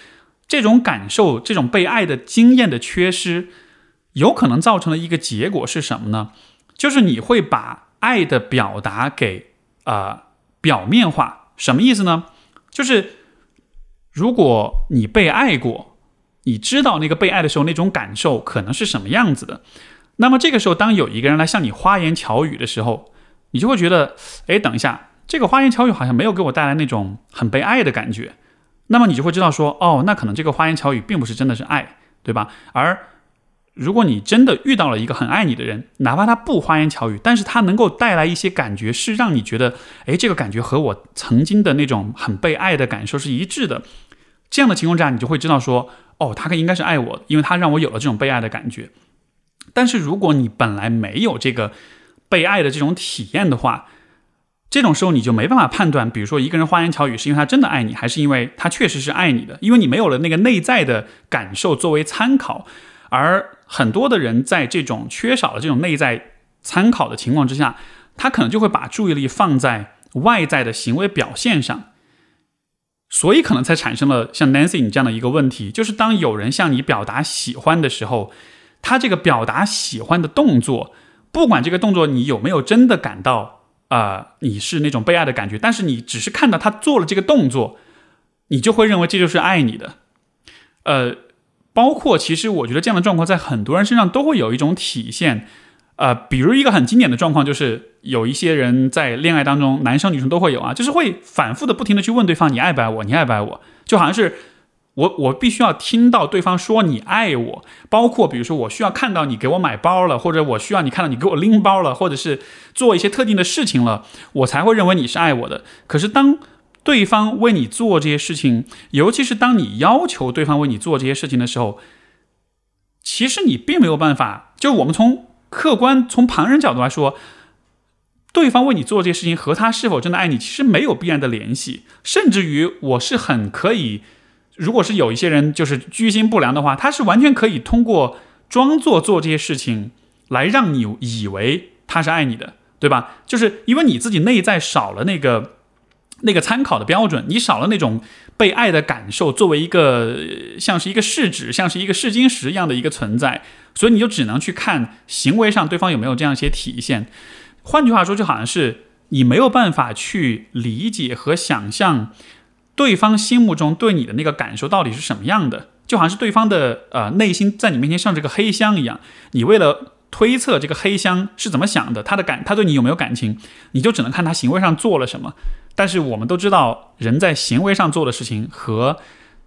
这种感受，这种被爱的经验的缺失。有可能造成的一个结果是什么呢？就是你会把爱的表达给啊表面化。什么意思呢？就是如果你被爱过，你知道那个被爱的时候那种感受可能是什么样子的。那么这个时候，当有一个人来向你花言巧语的时候，你就会觉得，哎，等一下，这个花言巧语好像没有给我带来那种很被爱的感觉。那么你就会知道说，哦，那可能这个花言巧语并不是真的是爱，对吧？而如果你真的遇到了一个很爱你的人，哪怕他不花言巧语，但是他能够带来一些感觉，是让你觉得，哎，这个感觉和我曾经的那种很被爱的感受是一致的。这样的情况下，你就会知道说，哦，他应该是爱我，因为他让我有了这种被爱的感觉。但是如果你本来没有这个被爱的这种体验的话，这种时候你就没办法判断，比如说一个人花言巧语是因为他真的爱你，还是因为他确实是爱你的，因为你没有了那个内在的感受作为参考，而很多的人在这种缺少了这种内在参考的情况之下，他可能就会把注意力放在外在的行为表现上，所以可能才产生了像 Nancy 你这样的一个问题，就是当有人向你表达喜欢的时候。他这个表达喜欢的动作，不管这个动作你有没有真的感到啊，你是那种被爱的感觉，但是你只是看到他做了这个动作，你就会认为这就是爱你的。呃，包括其实我觉得这样的状况在很多人身上都会有一种体现。呃，比如一个很经典的状况就是有一些人在恋爱当中，男生女生都会有啊，就是会反复的不停的去问对方你爱不爱我，你爱不爱我，就好像是。我我必须要听到对方说你爱我，包括比如说我需要看到你给我买包了，或者我需要你看到你给我拎包了，或者是做一些特定的事情了，我才会认为你是爱我的。可是当对方为你做这些事情，尤其是当你要求对方为你做这些事情的时候，其实你并没有办法。就我们从客观从旁人角度来说，对方为你做这些事情和他是否真的爱你，其实没有必然的联系。甚至于我是很可以。如果是有一些人就是居心不良的话，他是完全可以通过装作做这些事情来让你以为他是爱你的，对吧？就是因为你自己内在少了那个那个参考的标准，你少了那种被爱的感受，作为一个像是一个试纸，像是一个试金石一样的一个存在，所以你就只能去看行为上对方有没有这样一些体现。换句话说，就好像是你没有办法去理解和想象。对方心目中对你的那个感受到底是什么样的？就好像是对方的呃内心在你面前像这个黑箱一样，你为了推测这个黑箱是怎么想的，他的感他对你有没有感情，你就只能看他行为上做了什么。但是我们都知道，人在行为上做的事情和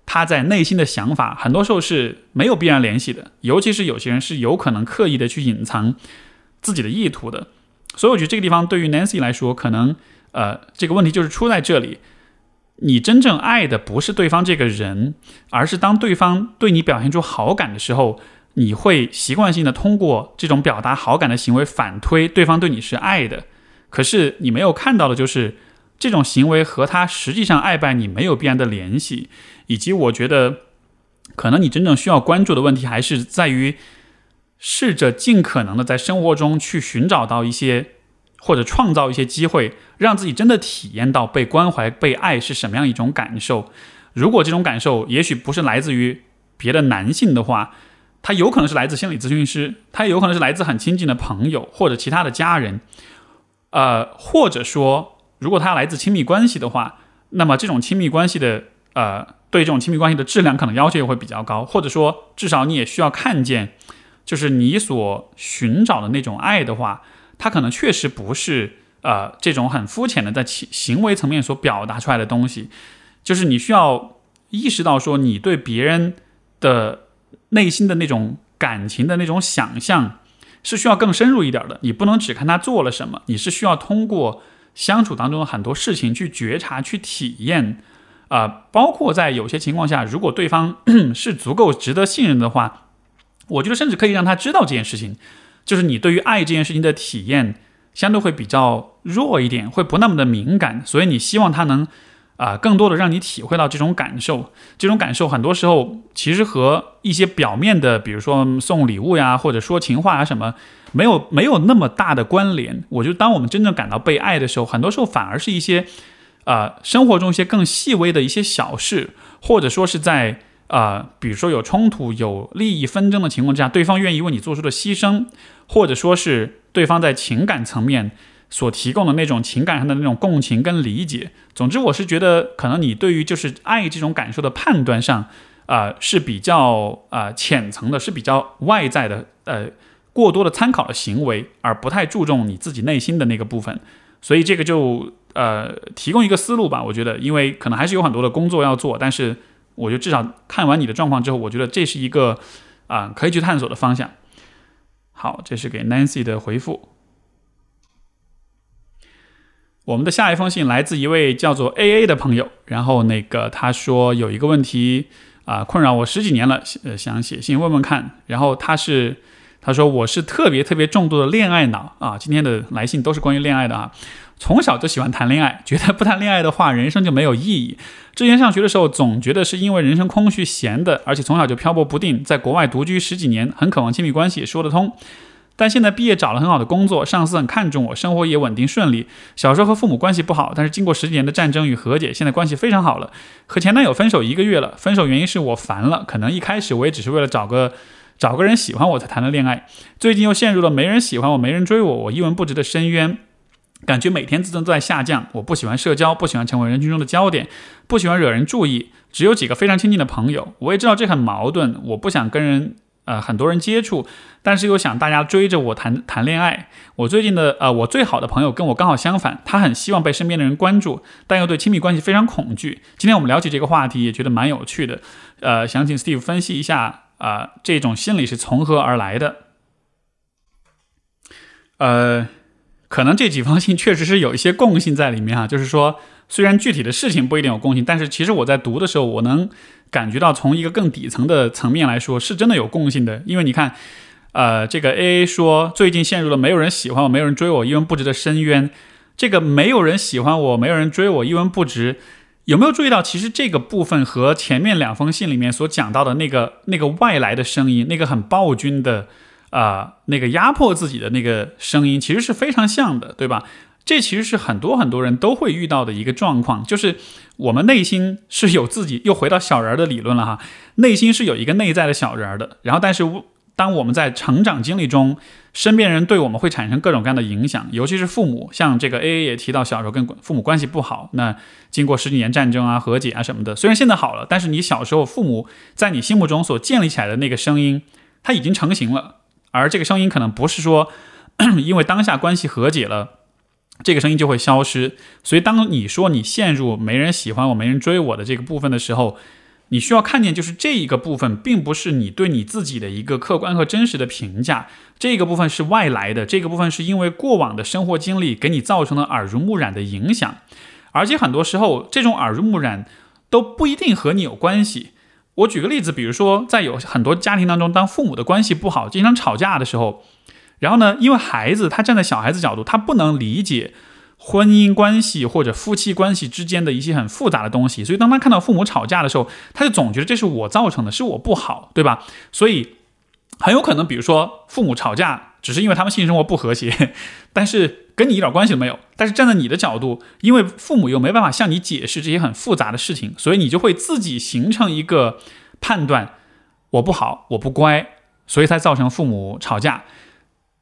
他在内心的想法，很多时候是没有必然联系的。尤其是有些人是有可能刻意的去隐藏自己的意图的。所以我觉得这个地方对于 Nancy 来说，可能呃这个问题就是出在这里。你真正爱的不是对方这个人，而是当对方对你表现出好感的时候，你会习惯性的通过这种表达好感的行为反推对方对你是爱的。可是你没有看到的就是这种行为和他实际上爱不爱你没有必然的联系。以及我觉得，可能你真正需要关注的问题还是在于，试着尽可能的在生活中去寻找到一些。或者创造一些机会，让自己真的体验到被关怀、被爱是什么样一种感受。如果这种感受也许不是来自于别的男性的话，他有可能是来自心理咨询师，他有可能是来自很亲近的朋友或者其他的家人。呃，或者说，如果他来自亲密关系的话，那么这种亲密关系的呃，对这种亲密关系的质量可能要求也会比较高。或者说，至少你也需要看见，就是你所寻找的那种爱的话。他可能确实不是呃这种很肤浅的在行行为层面所表达出来的东西，就是你需要意识到说你对别人的内心的那种感情的那种想象是需要更深入一点的，你不能只看他做了什么，你是需要通过相处当中的很多事情去觉察、去体验，啊，包括在有些情况下，如果对方 [clears throat] 是足够值得信任的话，我觉得甚至可以让他知道这件事情。就是你对于爱这件事情的体验相对会比较弱一点，会不那么的敏感，所以你希望他能啊更多的让你体会到这种感受。这种感受很多时候其实和一些表面的，比如说送礼物呀，或者说情话啊什么，没有没有那么大的关联。我觉得当我们真正感到被爱的时候，很多时候反而是一些啊生活中一些更细微的一些小事，或者说是在。啊，比如说有冲突、有利益纷争的情况之下，对方愿意为你做出的牺牲，或者说是对方在情感层面所提供的那种情感上的那种共情跟理解。总之，我是觉得可能你对于就是爱这种感受的判断上，啊是比较啊浅层的，是比较外在的，呃，过多的参考的行为，而不太注重你自己内心的那个部分。所以这个就呃提供一个思路吧，我觉得，因为可能还是有很多的工作要做，但是。我就至少看完你的状况之后，我觉得这是一个啊可以去探索的方向。好，这是给 Nancy 的回复。我们的下一封信来自一位叫做 A A 的朋友，然后那个他说有一个问题啊困扰我十几年了，呃想写信问问看。然后他是他说我是特别特别重度的恋爱脑啊，今天的来信都是关于恋爱的啊。从小就喜欢谈恋爱，觉得不谈恋爱的话，人生就没有意义。之前上学的时候，总觉得是因为人生空虚闲的，而且从小就漂泊不定，在国外独居十几年，很渴望亲密关系，说得通。但现在毕业找了很好的工作，上司很看重我，生活也稳定顺利。小时候和父母关系不好，但是经过十几年的战争与和解，现在关系非常好了。和前男友分手一个月了，分手原因是我烦了，可能一开始我也只是为了找个找个人喜欢我才谈的恋爱。最近又陷入了没人喜欢我、没人追我、我一文不值的深渊。感觉每天自尊都在下降，我不喜欢社交，不喜欢成为人群中的焦点，不喜欢惹人注意，只有几个非常亲近的朋友。我也知道这很矛盾，我不想跟人呃很多人接触，但是又想大家追着我谈谈恋爱。我最近的呃我最好的朋友跟我刚好相反，他很希望被身边的人关注，但又对亲密关系非常恐惧。今天我们聊起这个话题，也觉得蛮有趣的。呃，想请 Steve 分析一下啊这种心理是从何而来的？呃。可能这几封信确实是有一些共性在里面哈，就是说，虽然具体的事情不一定有共性，但是其实我在读的时候，我能感觉到从一个更底层的层面来说，是真的有共性的。因为你看，呃，这个 A A 说最近陷入了没有人喜欢我、没有人追我、一文不值的深渊。这个没有人喜欢我、没有人追我、一文不值，有没有注意到？其实这个部分和前面两封信里面所讲到的那个那个外来的声音，那个很暴君的。啊，那个压迫自己的那个声音，其实是非常像的，对吧？这其实是很多很多人都会遇到的一个状况，就是我们内心是有自己，又回到小人的理论了哈，内心是有一个内在的小人的。然后，但是当我们在成长经历中，身边人对我们会产生各种各样的影响，尤其是父母，像这个 A A 也提到，小时候跟父母关系不好，那经过十几年战争啊、和解啊什么的，虽然现在好了，但是你小时候父母在你心目中所建立起来的那个声音，它已经成型了。而这个声音可能不是说，因为当下关系和解了，这个声音就会消失。所以，当你说你陷入没人喜欢我、没人追我的这个部分的时候，你需要看见，就是这一个部分并不是你对你自己的一个客观和真实的评价，这个部分是外来的，这个部分是因为过往的生活经历给你造成了耳濡目染的影响，而且很多时候这种耳濡目染都不一定和你有关系。我举个例子，比如说，在有很多家庭当中，当父母的关系不好，经常吵架的时候，然后呢，因为孩子他站在小孩子角度，他不能理解婚姻关系或者夫妻关系之间的一些很复杂的东西，所以当他看到父母吵架的时候，他就总觉得这是我造成的，是我不好，对吧？所以很有可能，比如说父母吵架。只是因为他们性生活不和谐，但是跟你一点关系都没有。但是站在你的角度，因为父母又没办法向你解释这些很复杂的事情，所以你就会自己形成一个判断：我不好，我不乖，所以才造成父母吵架。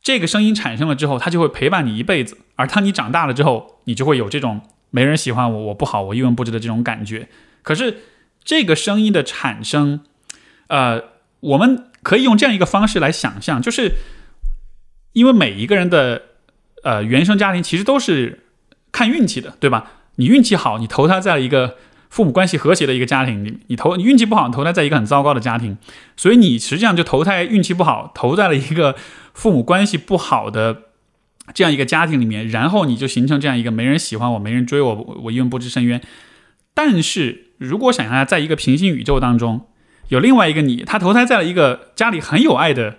这个声音产生了之后，他就会陪伴你一辈子。而当你长大了之后，你就会有这种没人喜欢我，我不好，我一文不值的这种感觉。可是这个声音的产生，呃，我们可以用这样一个方式来想象，就是。因为每一个人的呃原生家庭其实都是看运气的，对吧？你运气好，你投胎在了一个父母关系和谐的一个家庭里；你投你运气不好，投胎在一个很糟糕的家庭。所以你实际上就投胎运气不好，投在了一个父母关系不好的这样一个家庭里面，然后你就形成这样一个没人喜欢我、没人追我、我一文不值深渊。但是如果想象在一个平行宇宙当中，有另外一个你，他投胎在了一个家里很有爱的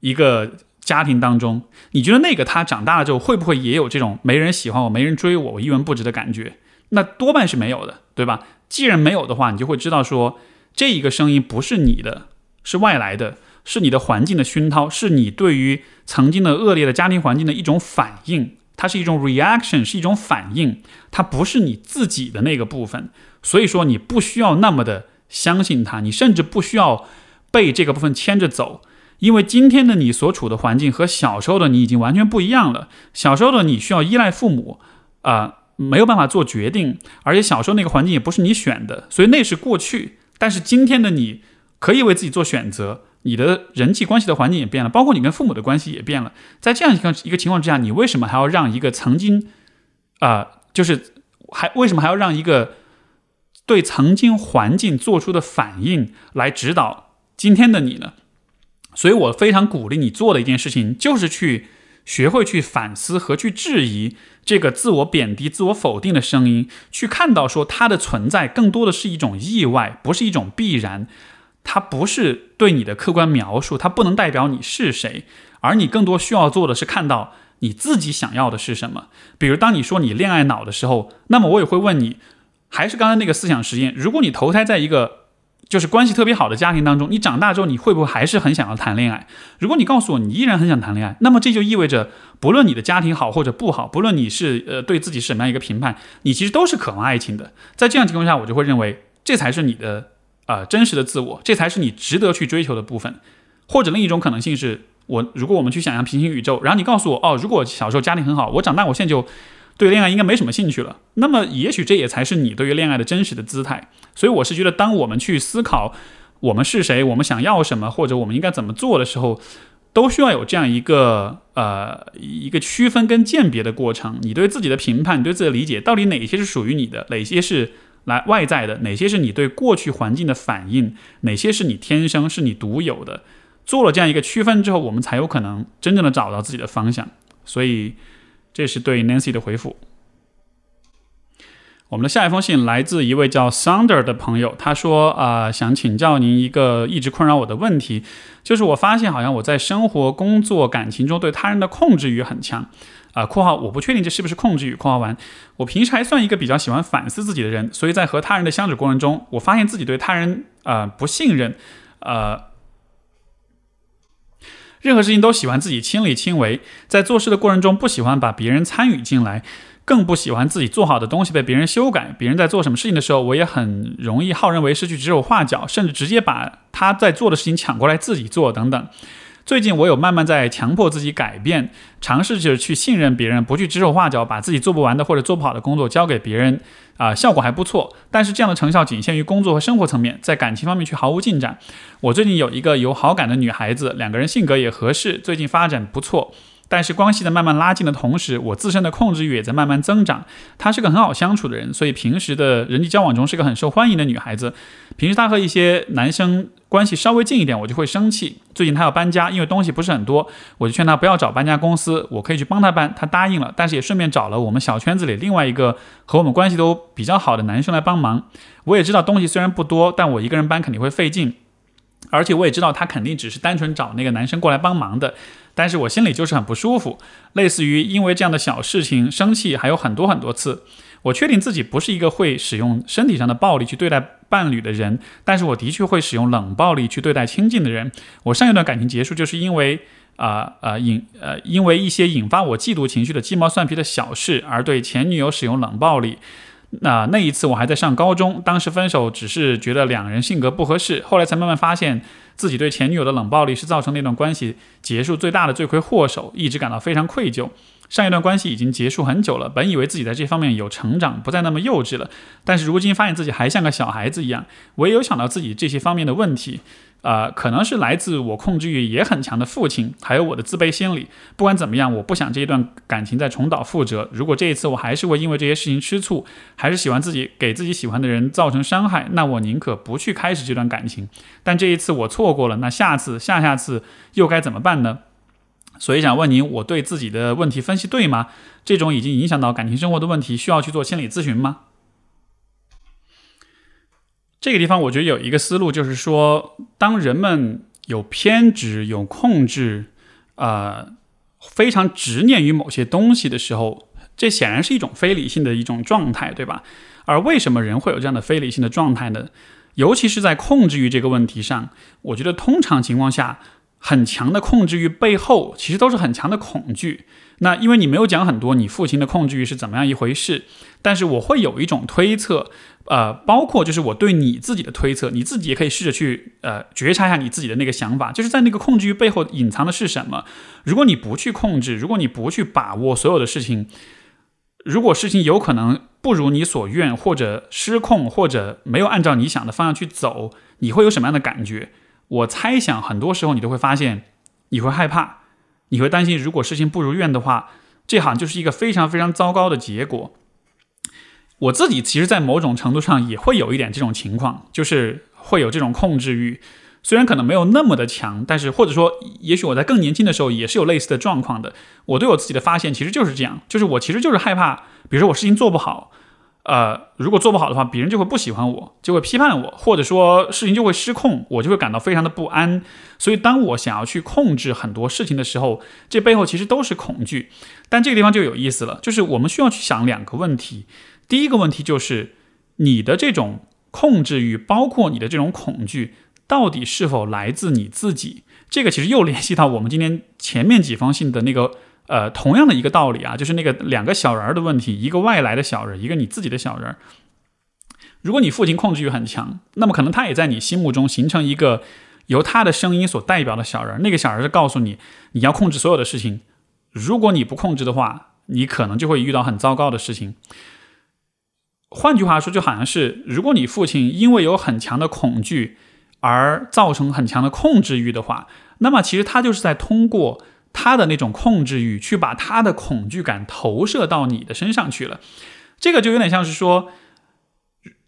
一个。家庭当中，你觉得那个他长大了之后会不会也有这种没人喜欢我、没人追我、我一文不值的感觉？那多半是没有的，对吧？既然没有的话，你就会知道说，这一个声音不是你的，是外来的，是你的环境的熏陶，是你对于曾经的恶劣的家庭环境的一种反应，它是一种 reaction，是一种反应，它不是你自己的那个部分。所以说，你不需要那么的相信它，你甚至不需要被这个部分牵着走，因为今天的你所处的环境和小时候的你已经完全不一样了。小时候的你需要依赖父母，啊，没有办法做决定，而且小时候那个环境也不是你选的，所以那是过去。但是今天的你可以为自己做选择。你的人际关系的环境也变了，包括你跟父母的关系也变了。在这样一个一个情况之下，你为什么还要让一个曾经，啊，就是还为什么还要让一个对曾经环境做出的反应来指导今天的你呢？所以我非常鼓励你做的一件事情，就是去学会去反思和去质疑这个自我贬低、自我否定的声音，去看到说它的存在更多的是一种意外，不是一种必然。它不是对你的客观描述，它不能代表你是谁，而你更多需要做的是看到你自己想要的是什么。比如，当你说你恋爱脑的时候，那么我也会问你，还是刚才那个思想实验：如果你投胎在一个就是关系特别好的家庭当中，你长大之后你会不会还是很想要谈恋爱？如果你告诉我你依然很想谈恋爱，那么这就意味着，不论你的家庭好或者不好，不论你是呃对自己是什么样一个评判，你其实都是渴望爱情的。在这样情况下，我就会认为这才是你的。啊，真实的自我，这才是你值得去追求的部分。或者另一种可能性是，我如果我们去想象平行宇宙，然后你告诉我，哦，如果小时候家庭很好，我长大我现在就对恋爱应该没什么兴趣了。那么也许这也才是你对于恋爱的真实的姿态。所以我是觉得，当我们去思考我们是谁，我们想要什么，或者我们应该怎么做的时候，都需要有这样一个呃一个区分跟鉴别的过程。你对自己的评判，你对自己的理解，到底哪些是属于你的，哪些是？来外在的哪些是你对过去环境的反应，哪些是你天生是你独有的？做了这样一个区分之后，我们才有可能真正的找到自己的方向。所以，这是对 Nancy 的回复。我们的下一封信来自一位叫 Sounder 的朋友，他说：“啊，想请教您一个一直困扰我的问题，就是我发现好像我在生活、工作、感情中对他人的控制欲很强。”啊，括号我不确定这是不是控制欲。括号完，我平时还算一个比较喜欢反思自己的人，所以在和他人的相处过程中，我发现自己对他人啊不信任，呃，任何事情都喜欢自己亲力亲为，在做事的过程中不喜欢把别人参与进来，更不喜欢自己做好的东西被别人修改。别人在做什么事情的时候，我也很容易好人为师去指手画脚，甚至直接把他在做的事情抢过来自己做等等。最近我有慢慢在强迫自己改变，尝试着去信任别人，不去指手画脚，把自己做不完的或者做不好的工作交给别人，啊，效果还不错。但是这样的成效仅限于工作和生活层面，在感情方面却毫无进展。我最近有一个有好感的女孩子，两个人性格也合适，最近发展不错。但是关系的慢慢拉近的同时，我自身的控制欲也在慢慢增长。她是个很好相处的人，所以平时的人际交往中是个很受欢迎的女孩子。平时她和一些男生关系稍微近一点，我就会生气。最近她要搬家，因为东西不是很多，我就劝她不要找搬家公司，我可以去帮她搬。她答应了，但是也顺便找了我们小圈子里另外一个和我们关系都比较好的男生来帮忙。我也知道东西虽然不多，但我一个人搬肯定会费劲，而且我也知道他肯定只是单纯找那个男生过来帮忙的。但是我心里就是很不舒服，类似于因为这样的小事情生气还有很多很多次。我确定自己不是一个会使用身体上的暴力去对待伴侣的人，但是我的确会使用冷暴力去对待亲近的人。我上一段感情结束就是因为啊啊引呃因为一些引发我嫉妒情绪的鸡毛蒜皮的小事而对前女友使用冷暴力。那那一次我还在上高中，当时分手只是觉得两人性格不合适，后来才慢慢发现自己对前女友的冷暴力是造成那段关系结束最大的罪魁祸首，一直感到非常愧疚。上一段关系已经结束很久了，本以为自己在这方面有成长，不再那么幼稚了，但是如今发现自己还像个小孩子一样。我也有想到自己这些方面的问题。啊，可能是来自我控制欲也很强的父亲，还有我的自卑心理。不管怎么样，我不想这一段感情再重蹈覆辙。如果这一次我还是会因为这些事情吃醋，还是喜欢自己给自己喜欢的人造成伤害，那我宁可不去开始这段感情。但这一次我错过了，那下次、下下次又该怎么办呢？所以想问您，我对自己的问题分析对吗？这种已经影响到感情生活的问题，需要去做心理咨询吗？这个地方，我觉得有一个思路，就是说，当人们有偏执、有控制，呃，非常执念于某些东西的时候，这显然是一种非理性的一种状态，对吧？而为什么人会有这样的非理性的状态呢？尤其是在控制欲这个问题上，我觉得通常情况下，很强的控制欲背后，其实都是很强的恐惧。那因为你没有讲很多你父亲的控制欲是怎么样一回事，但是我会有一种推测，呃，包括就是我对你自己的推测，你自己也可以试着去呃觉察一下你自己的那个想法，就是在那个控制欲背后隐藏的是什么。如果你不去控制，如果你不去把握所有的事情，如果事情有可能不如你所愿，或者失控，或者没有按照你想的方向去走，你会有什么样的感觉？我猜想，很多时候你都会发现，你会害怕，你会担心，如果事情不如愿的话，这好像就是一个非常非常糟糕的结果。我自己其实，在某种程度上也会有一点这种情况，就是会有这种控制欲，虽然可能没有那么的强，但是或者说，也许我在更年轻的时候也是有类似的状况的。我对我自己的发现其实就是这样，就是我其实就是害怕，比如说我事情做不好。呃，如果做不好的话，别人就会不喜欢我，就会批判我，或者说事情就会失控，我就会感到非常的不安。所以，当我想要去控制很多事情的时候，这背后其实都是恐惧。但这个地方就有意思了，就是我们需要去想两个问题。第一个问题就是，你的这种控制欲，包括你的这种恐惧，到底是否来自你自己？这个其实又联系到我们今天前面几封信的那个。呃，同样的一个道理啊，就是那个两个小人儿的问题，一个外来的小人，一个你自己的小人。如果你父亲控制欲很强，那么可能他也在你心目中形成一个由他的声音所代表的小人。那个小人是告诉你，你要控制所有的事情。如果你不控制的话，你可能就会遇到很糟糕的事情。换句话说，就好像是如果你父亲因为有很强的恐惧而造成很强的控制欲的话，那么其实他就是在通过。他的那种控制欲，去把他的恐惧感投射到你的身上去了，这个就有点像是说，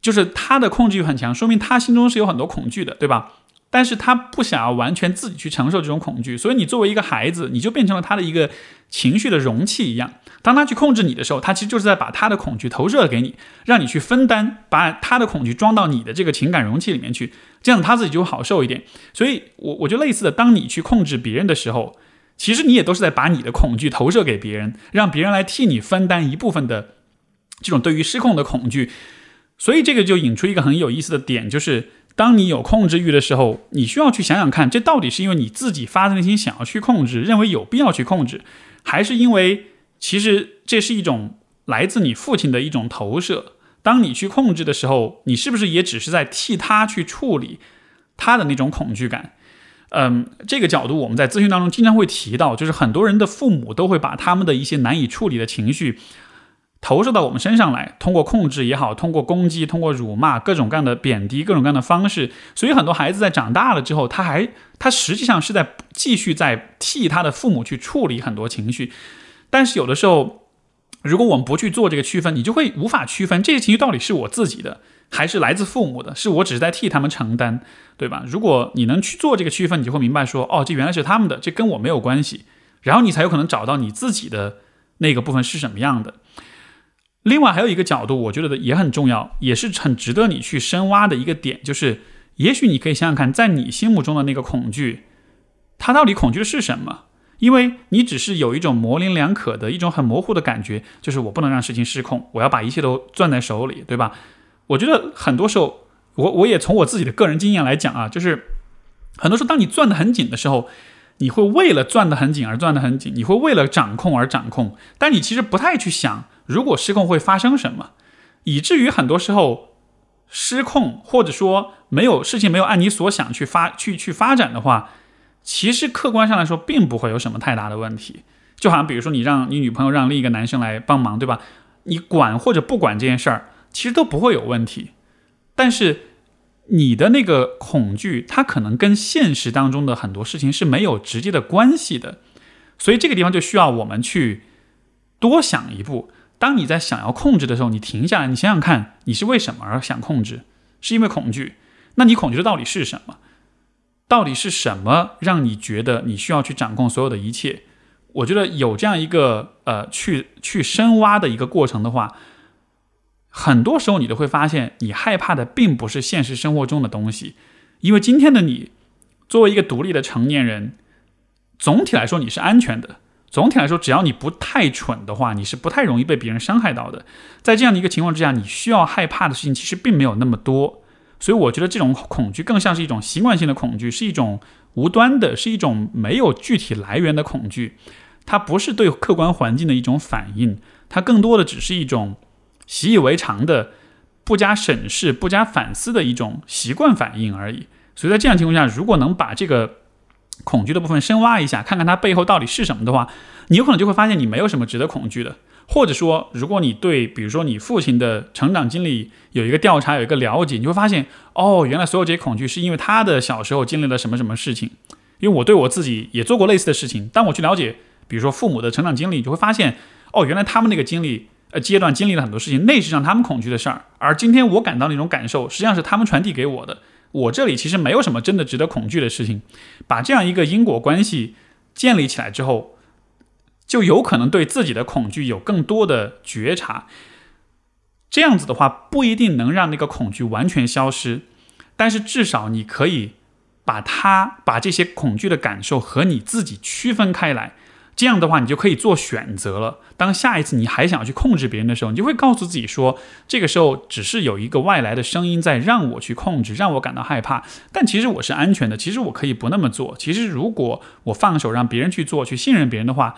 就是他的控制欲很强，说明他心中是有很多恐惧的，对吧？但是他不想要完全自己去承受这种恐惧，所以你作为一个孩子，你就变成了他的一个情绪的容器一样。当他去控制你的时候，他其实就是在把他的恐惧投射给你，让你去分担，把他的恐惧装到你的这个情感容器里面去，这样他自己就好受一点。所以，我我就类似的，当你去控制别人的时候。其实你也都是在把你的恐惧投射给别人，让别人来替你分担一部分的这种对于失控的恐惧。所以这个就引出一个很有意思的点，就是当你有控制欲的时候，你需要去想想看，这到底是因为你自己发自内心想要去控制，认为有必要去控制，还是因为其实这是一种来自你父亲的一种投射？当你去控制的时候，你是不是也只是在替他去处理他的那种恐惧感？嗯，这个角度我们在咨询当中经常会提到，就是很多人的父母都会把他们的一些难以处理的情绪投射到我们身上来，通过控制也好，通过攻击，通过辱骂，各种各样的贬低，各种各样的方式。所以很多孩子在长大了之后，他还他实际上是在继续在替他的父母去处理很多情绪。但是有的时候，如果我们不去做这个区分，你就会无法区分这些情绪到底是我自己的。还是来自父母的，是我只是在替他们承担，对吧？如果你能去做这个区分，你就会明白说，哦，这原来是他们的，这跟我没有关系。然后你才有可能找到你自己的那个部分是什么样的。另外还有一个角度，我觉得也很重要，也是很值得你去深挖的一个点，就是也许你可以想想看，在你心目中的那个恐惧，它到底恐惧的是什么？因为你只是有一种模棱两可的一种很模糊的感觉，就是我不能让事情失控，我要把一切都攥在手里，对吧？我觉得很多时候，我我也从我自己的个人经验来讲啊，就是很多时候，当你攥得很紧的时候，你会为了攥得很紧而攥得很紧，你会为了掌控而掌控，但你其实不太去想，如果失控会发生什么，以至于很多时候失控或者说没有事情没有按你所想去发去去发展的话，其实客观上来说并不会有什么太大的问题。就好像比如说你让你女朋友让另一个男生来帮忙，对吧？你管或者不管这件事儿。其实都不会有问题，但是你的那个恐惧，它可能跟现实当中的很多事情是没有直接的关系的，所以这个地方就需要我们去多想一步。当你在想要控制的时候，你停下来，你想想看，你是为什么而想控制？是因为恐惧？那你恐惧的到底是什么？到底是什么让你觉得你需要去掌控所有的一切？我觉得有这样一个呃，去去深挖的一个过程的话。很多时候，你都会发现，你害怕的并不是现实生活中的东西，因为今天的你，作为一个独立的成年人，总体来说你是安全的。总体来说，只要你不太蠢的话，你是不太容易被别人伤害到的。在这样的一个情况之下，你需要害怕的事情其实并没有那么多。所以我觉得这种恐惧更像是一种习惯性的恐惧，是一种无端的，是一种没有具体来源的恐惧。它不是对客观环境的一种反应，它更多的只是一种习以为常的、不加审视、不加反思的一种习惯反应而已。所以在这样情况下，如果能把这个恐惧的部分深挖一下，看看它背后到底是什么的话，你有可能就会发现你没有什么值得恐惧的。或者说，如果你对比如说你父亲的成长经历有一个调查、有一个了解，你会发现，哦，原来所有这些恐惧是因为他的小时候经历了什么什么事情。因为我对我自己也做过类似的事情，当我去了解，比如说父母的成长经历，你就会发现，哦，原来他们那个经历呃阶段经历了很多事情，那是让他们恐惧的事儿。而今天我感到那种感受，实际上是他们传递给我的。我这里其实没有什么真的值得恐惧的事情。把这样一个因果关系建立起来之后。就有可能对自己的恐惧有更多的觉察，这样子的话不一定能让那个恐惧完全消失，但是至少你可以把它把这些恐惧的感受和你自己区分开来，这样的话你就可以做选择了。当下一次你还想要去控制别人的时候，你就会告诉自己说，这个时候只是有一个外来的声音在让我去控制，让我感到害怕，但其实我是安全的，其实我可以不那么做。其实如果我放手让别人去做，去信任别人的话。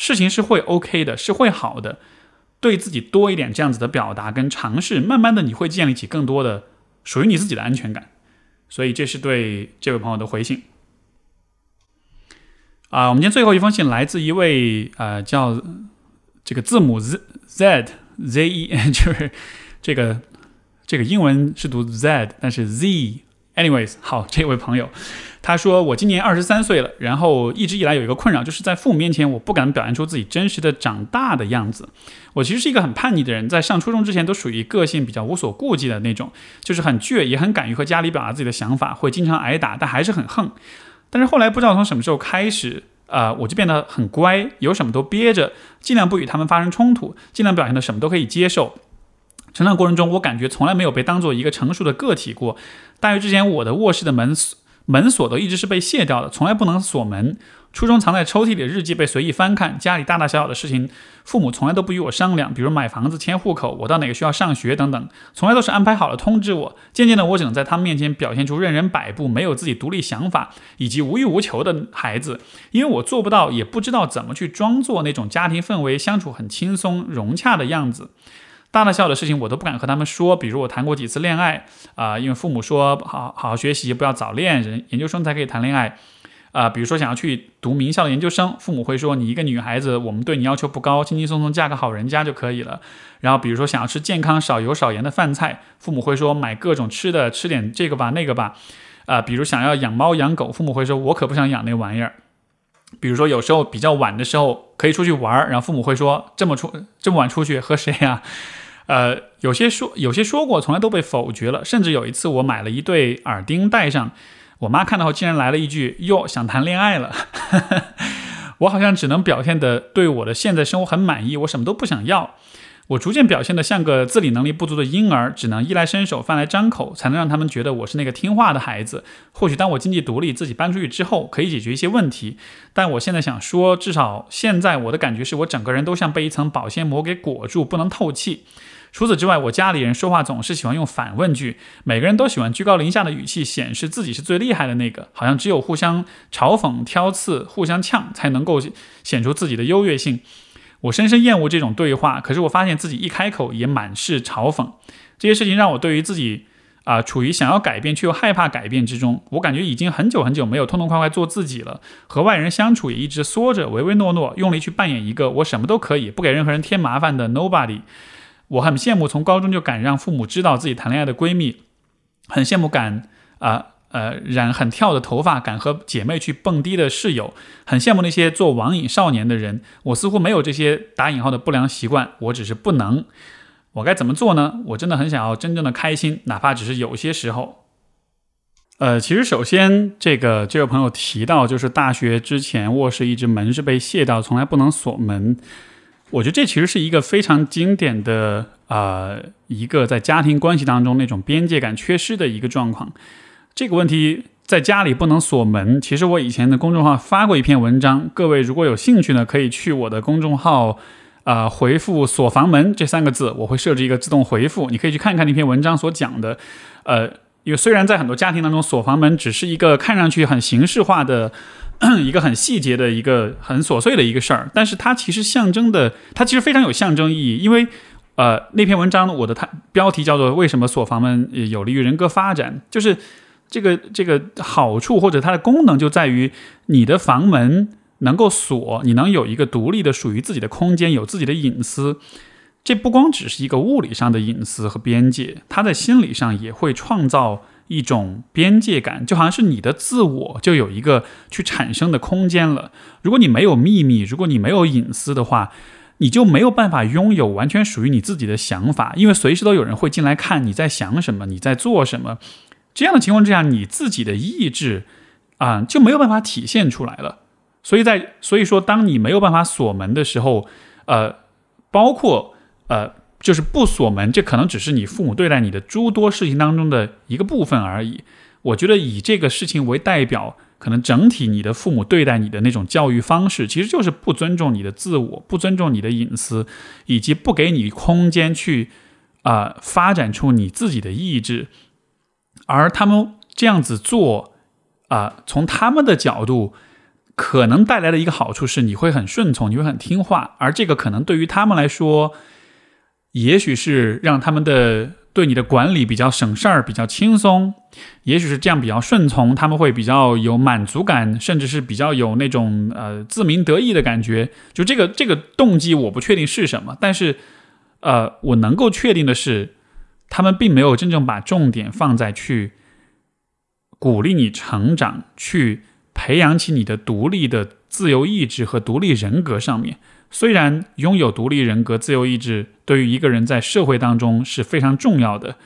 事情是会 OK 的，是会好的。对自己多一点这样子的表达跟尝试，慢慢的你会建立起更多的属于你自己的安全感。所以这是对这位朋友的回信。啊，我们今天最后一封信来自一位呃叫这个字母 Z Z Z E，[laughs] 就是这个这个英文是读 Z，但是 Z。Anyways，好，这位朋友。他说：“我今年二十三岁了，然后一直以来有一个困扰，就是在父母面前，我不敢表现出自己真实的长大的样子。我其实是一个很叛逆的人，在上初中之前都属于个性比较无所顾忌的那种，就是很倔，也很敢于和家里表达自己的想法，会经常挨打，但还是很横。但是后来不知道从什么时候开始，呃，我就变得很乖，有什么都憋着，尽量不与他们发生冲突，尽量表现的什么都可以接受。成长过程中，我感觉从来没有被当做一个成熟的个体过。大约之前，我的卧室的门。”门锁都一直是被卸掉的，从来不能锁门。初中藏在抽屉里的日记被随意翻看，家里大大小小的事情，父母从来都不与我商量，比如买房子、迁户口、我到哪个学校上学等等，从来都是安排好了通知我。渐渐的，我只能在他们面前表现出任人摆布、没有自己独立想法以及无欲无求的孩子，因为我做不到，也不知道怎么去装作那种家庭氛围相处很轻松融洽的样子。大大小小的事情我都不敢和他们说，比如我谈过几次恋爱啊，因为父母说好好好学习，不要早恋，人研究生才可以谈恋爱啊。比如说想要去读名校的研究生，父母会说你一个女孩子，我们对你要求不高，轻轻松松嫁个好人家就可以了。然后比如说想要吃健康、少油少盐的饭菜，父母会说买各种吃的，吃点这个吧那个吧。啊，比如想要养猫养狗，父母会说我可不想养那玩意儿。比如说有时候比较晚的时候可以出去玩，然后父母会说这么出这么晚出去和谁啊？呃，有些说有些说过，从来都被否决了。甚至有一次，我买了一对耳钉戴上，我妈看到后竟然来了一句：“哟，想谈恋爱了。[laughs] ”我好像只能表现的对我的现在生活很满意，我什么都不想要。我逐渐表现得像个自理能力不足的婴儿，只能衣来伸手、饭来张口，才能让他们觉得我是那个听话的孩子。或许当我经济独立，自己搬出去之后，可以解决一些问题。但我现在想说，至少现在我的感觉是我整个人都像被一层保鲜膜给裹住，不能透气。除此之外，我家里人说话总是喜欢用反问句，每个人都喜欢居高临下的语气，显示自己是最厉害的那个，好像只有互相嘲讽、挑刺、互相呛，才能够显出自己的优越性。我深深厌恶这种对话，可是我发现自己一开口也满是嘲讽。这些事情让我对于自己啊，处于想要改变却又害怕改变之中。我感觉已经很久很久没有痛痛快快做自己了，和外人相处也一直缩着、唯唯诺诺，用力去扮演一个我什么都可以、不给任何人添麻烦的 nobody。我很羡慕从高中就敢让父母知道自己谈恋爱的闺蜜，很羡慕敢啊呃染很跳的头发，敢和姐妹去蹦迪的室友，很羡慕那些做网瘾少年的人。我似乎没有这些打引号的不良习惯，我只是不能。我该怎么做呢？我真的很想要真正的开心，哪怕只是有些时候。呃，其实首先这个这位朋友提到，就是大学之前卧室一直门是被卸掉，从来不能锁门。我觉得这其实是一个非常经典的啊，一个在家庭关系当中那种边界感缺失的一个状况。这个问题在家里不能锁门。其实我以前的公众号发过一篇文章，各位如果有兴趣呢，可以去我的公众号啊回复“锁房门”这三个字，我会设置一个自动回复，你可以去看看那篇文章所讲的。呃，因为虽然在很多家庭当中，锁房门只是一个看上去很形式化的、[coughs] 一个很细节的一个很琐碎的一个事儿，但是它其实象征的，它其实非常有象征意义。因为，呃，那篇文章我的它标题叫做“为什么锁房门有利于人格发展”，就是这个这个好处或者它的功能就在于你的房门能够锁，你能有一个独立的属于自己的空间，有自己的隐私。这不光只是一个物理上的隐私和边界，它在心理上也会创造一种边界感，就好像是你的自我就有一个去产生的空间了。如果你没有秘密，如果你没有隐私的话，你就没有办法拥有完全属于你自己的想法，因为随时都有人会进来看你在想什么，你在做什么。这样的情况之下，你自己的意志啊就没有办法体现出来了。所以在所以说，当你没有办法锁门的时候，呃，包括。呃，就是不锁门，这可能只是你父母对待你的诸多事情当中的一个部分而已。我觉得以这个事情为代表，可能整体你的父母对待你的那种教育方式，其实就是不尊重你的自我，不尊重你的隐私，以及不给你空间去啊发展出你自己的意志。而他们这样子做啊，从他们的角度，可能带来的一个好处是你会很顺从，你会很听话，而这个可能对于他们来说。也许是让他们的对你的管理比较省事儿、比较轻松，也许是这样比较顺从，他们会比较有满足感，甚至是比较有那种呃自鸣得意的感觉。就这个这个动机，我不确定是什么，但是呃，我能够确定的是，他们并没有真正把重点放在去鼓励你成长、去培养起你的独立的自由意志和独立人格上面。虽然拥有独立人格、自由意志对于一个人在社会当中是非常重要的，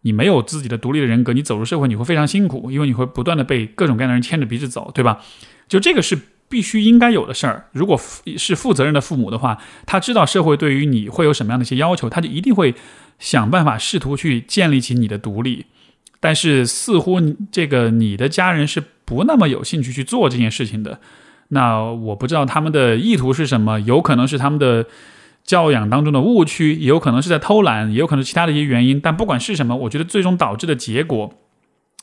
你没有自己的独立的人格，你走入社会你会非常辛苦，因为你会不断的被各种各样的人牵着鼻子走，对吧？就这个是必须应该有的事儿。如果是负责任的父母的话，他知道社会对于你会有什么样的一些要求，他就一定会想办法试图去建立起你的独立。但是似乎这个你的家人是不那么有兴趣去做这件事情的。那我不知道他们的意图是什么，有可能是他们的教养当中的误区，也有可能是在偷懒，也有可能其他的一些原因。但不管是什么，我觉得最终导致的结果，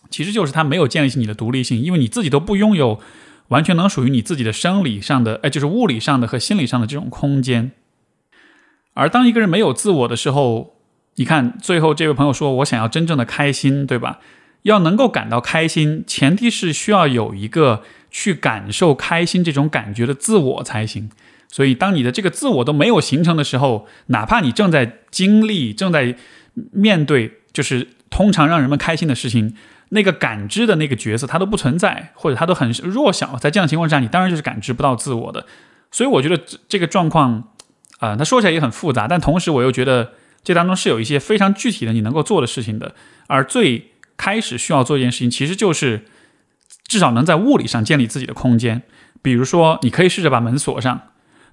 其实就是他没有建立起你的独立性，因为你自己都不拥有完全能属于你自己的生理上的，哎，就是物理上的和心理上的这种空间。而当一个人没有自我的时候，你看最后这位朋友说：“我想要真正的开心，对吧？要能够感到开心，前提是需要有一个。”去感受开心这种感觉的自我才行。所以，当你的这个自我都没有形成的时候，哪怕你正在经历、正在面对，就是通常让人们开心的事情，那个感知的那个角色它都不存在，或者它都很弱小。在这样的情况下，你当然就是感知不到自我的。所以，我觉得这个状况啊，他说起来也很复杂，但同时我又觉得这当中是有一些非常具体的你能够做的事情的。而最开始需要做一件事情，其实就是。至少能在物理上建立自己的空间，比如说，你可以试着把门锁上；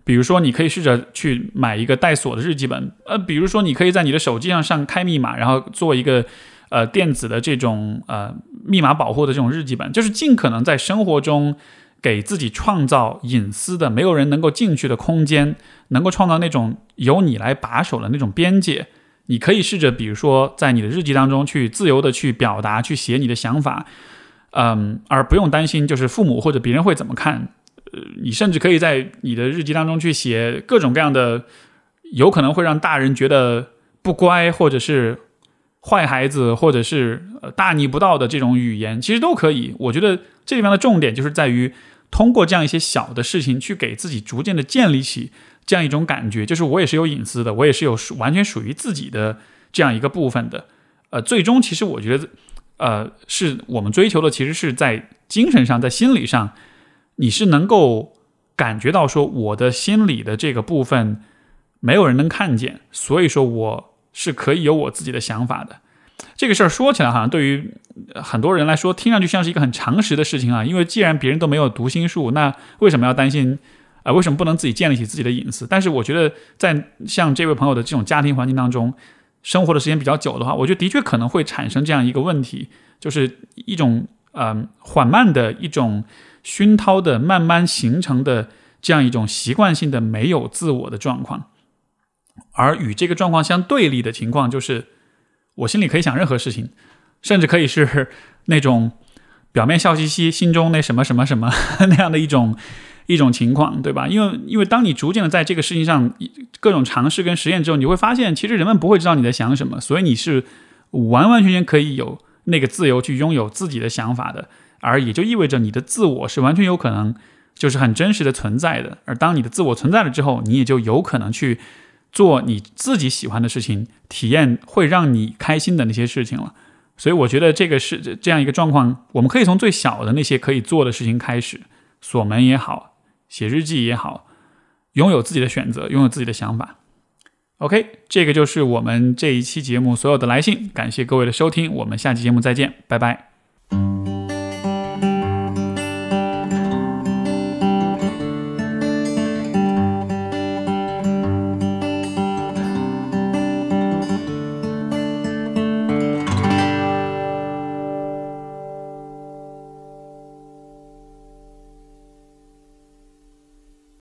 比如说，你可以试着去买一个带锁的日记本；呃，比如说，你可以在你的手机上上开密码，然后做一个呃电子的这种呃密码保护的这种日记本，就是尽可能在生活中给自己创造隐私的、没有人能够进去的空间，能够创造那种由你来把守的那种边界。你可以试着，比如说，在你的日记当中去自由的去表达、去写你的想法。嗯，而不用担心，就是父母或者别人会怎么看。呃，你甚至可以在你的日记当中去写各种各样的，有可能会让大人觉得不乖，或者是坏孩子，或者是大逆不道的这种语言，其实都可以。我觉得这地方的重点就是在于通过这样一些小的事情，去给自己逐渐的建立起这样一种感觉，就是我也是有隐私的，我也是有完全属于自己的这样一个部分的。呃，最终其实我觉得。呃，是我们追求的，其实是在精神上，在心理上，你是能够感觉到说，我的心理的这个部分没有人能看见，所以说我是可以有我自己的想法的。这个事儿说起来，好像对于很多人来说，听上去像是一个很常识的事情啊。因为既然别人都没有读心术，那为什么要担心？啊，为什么不能自己建立起自己的隐私？但是我觉得，在像这位朋友的这种家庭环境当中。生活的时间比较久的话，我觉得的确可能会产生这样一个问题，就是一种嗯缓慢的一种熏陶的慢慢形成的这样一种习惯性的没有自我的状况。而与这个状况相对立的情况就是，我心里可以想任何事情，甚至可以是 [laughs] 那种表面笑嘻嘻，心中那什么什么什么 [laughs] 那样的一种一种情况，对吧？因为因为当你逐渐的在这个事情上各种尝试跟实验之后，你会发现，其实人们不会知道你在想什么，所以你是完完全全可以有那个自由去拥有自己的想法的，而也就意味着你的自我是完全有可能就是很真实的存在的。而当你的自我存在了之后，你也就有可能去。做你自己喜欢的事情，体验会让你开心的那些事情了。所以我觉得这个是这样一个状况，我们可以从最小的那些可以做的事情开始，锁门也好，写日记也好，拥有自己的选择，拥有自己的想法。OK，这个就是我们这一期节目所有的来信，感谢各位的收听，我们下期节目再见，拜拜。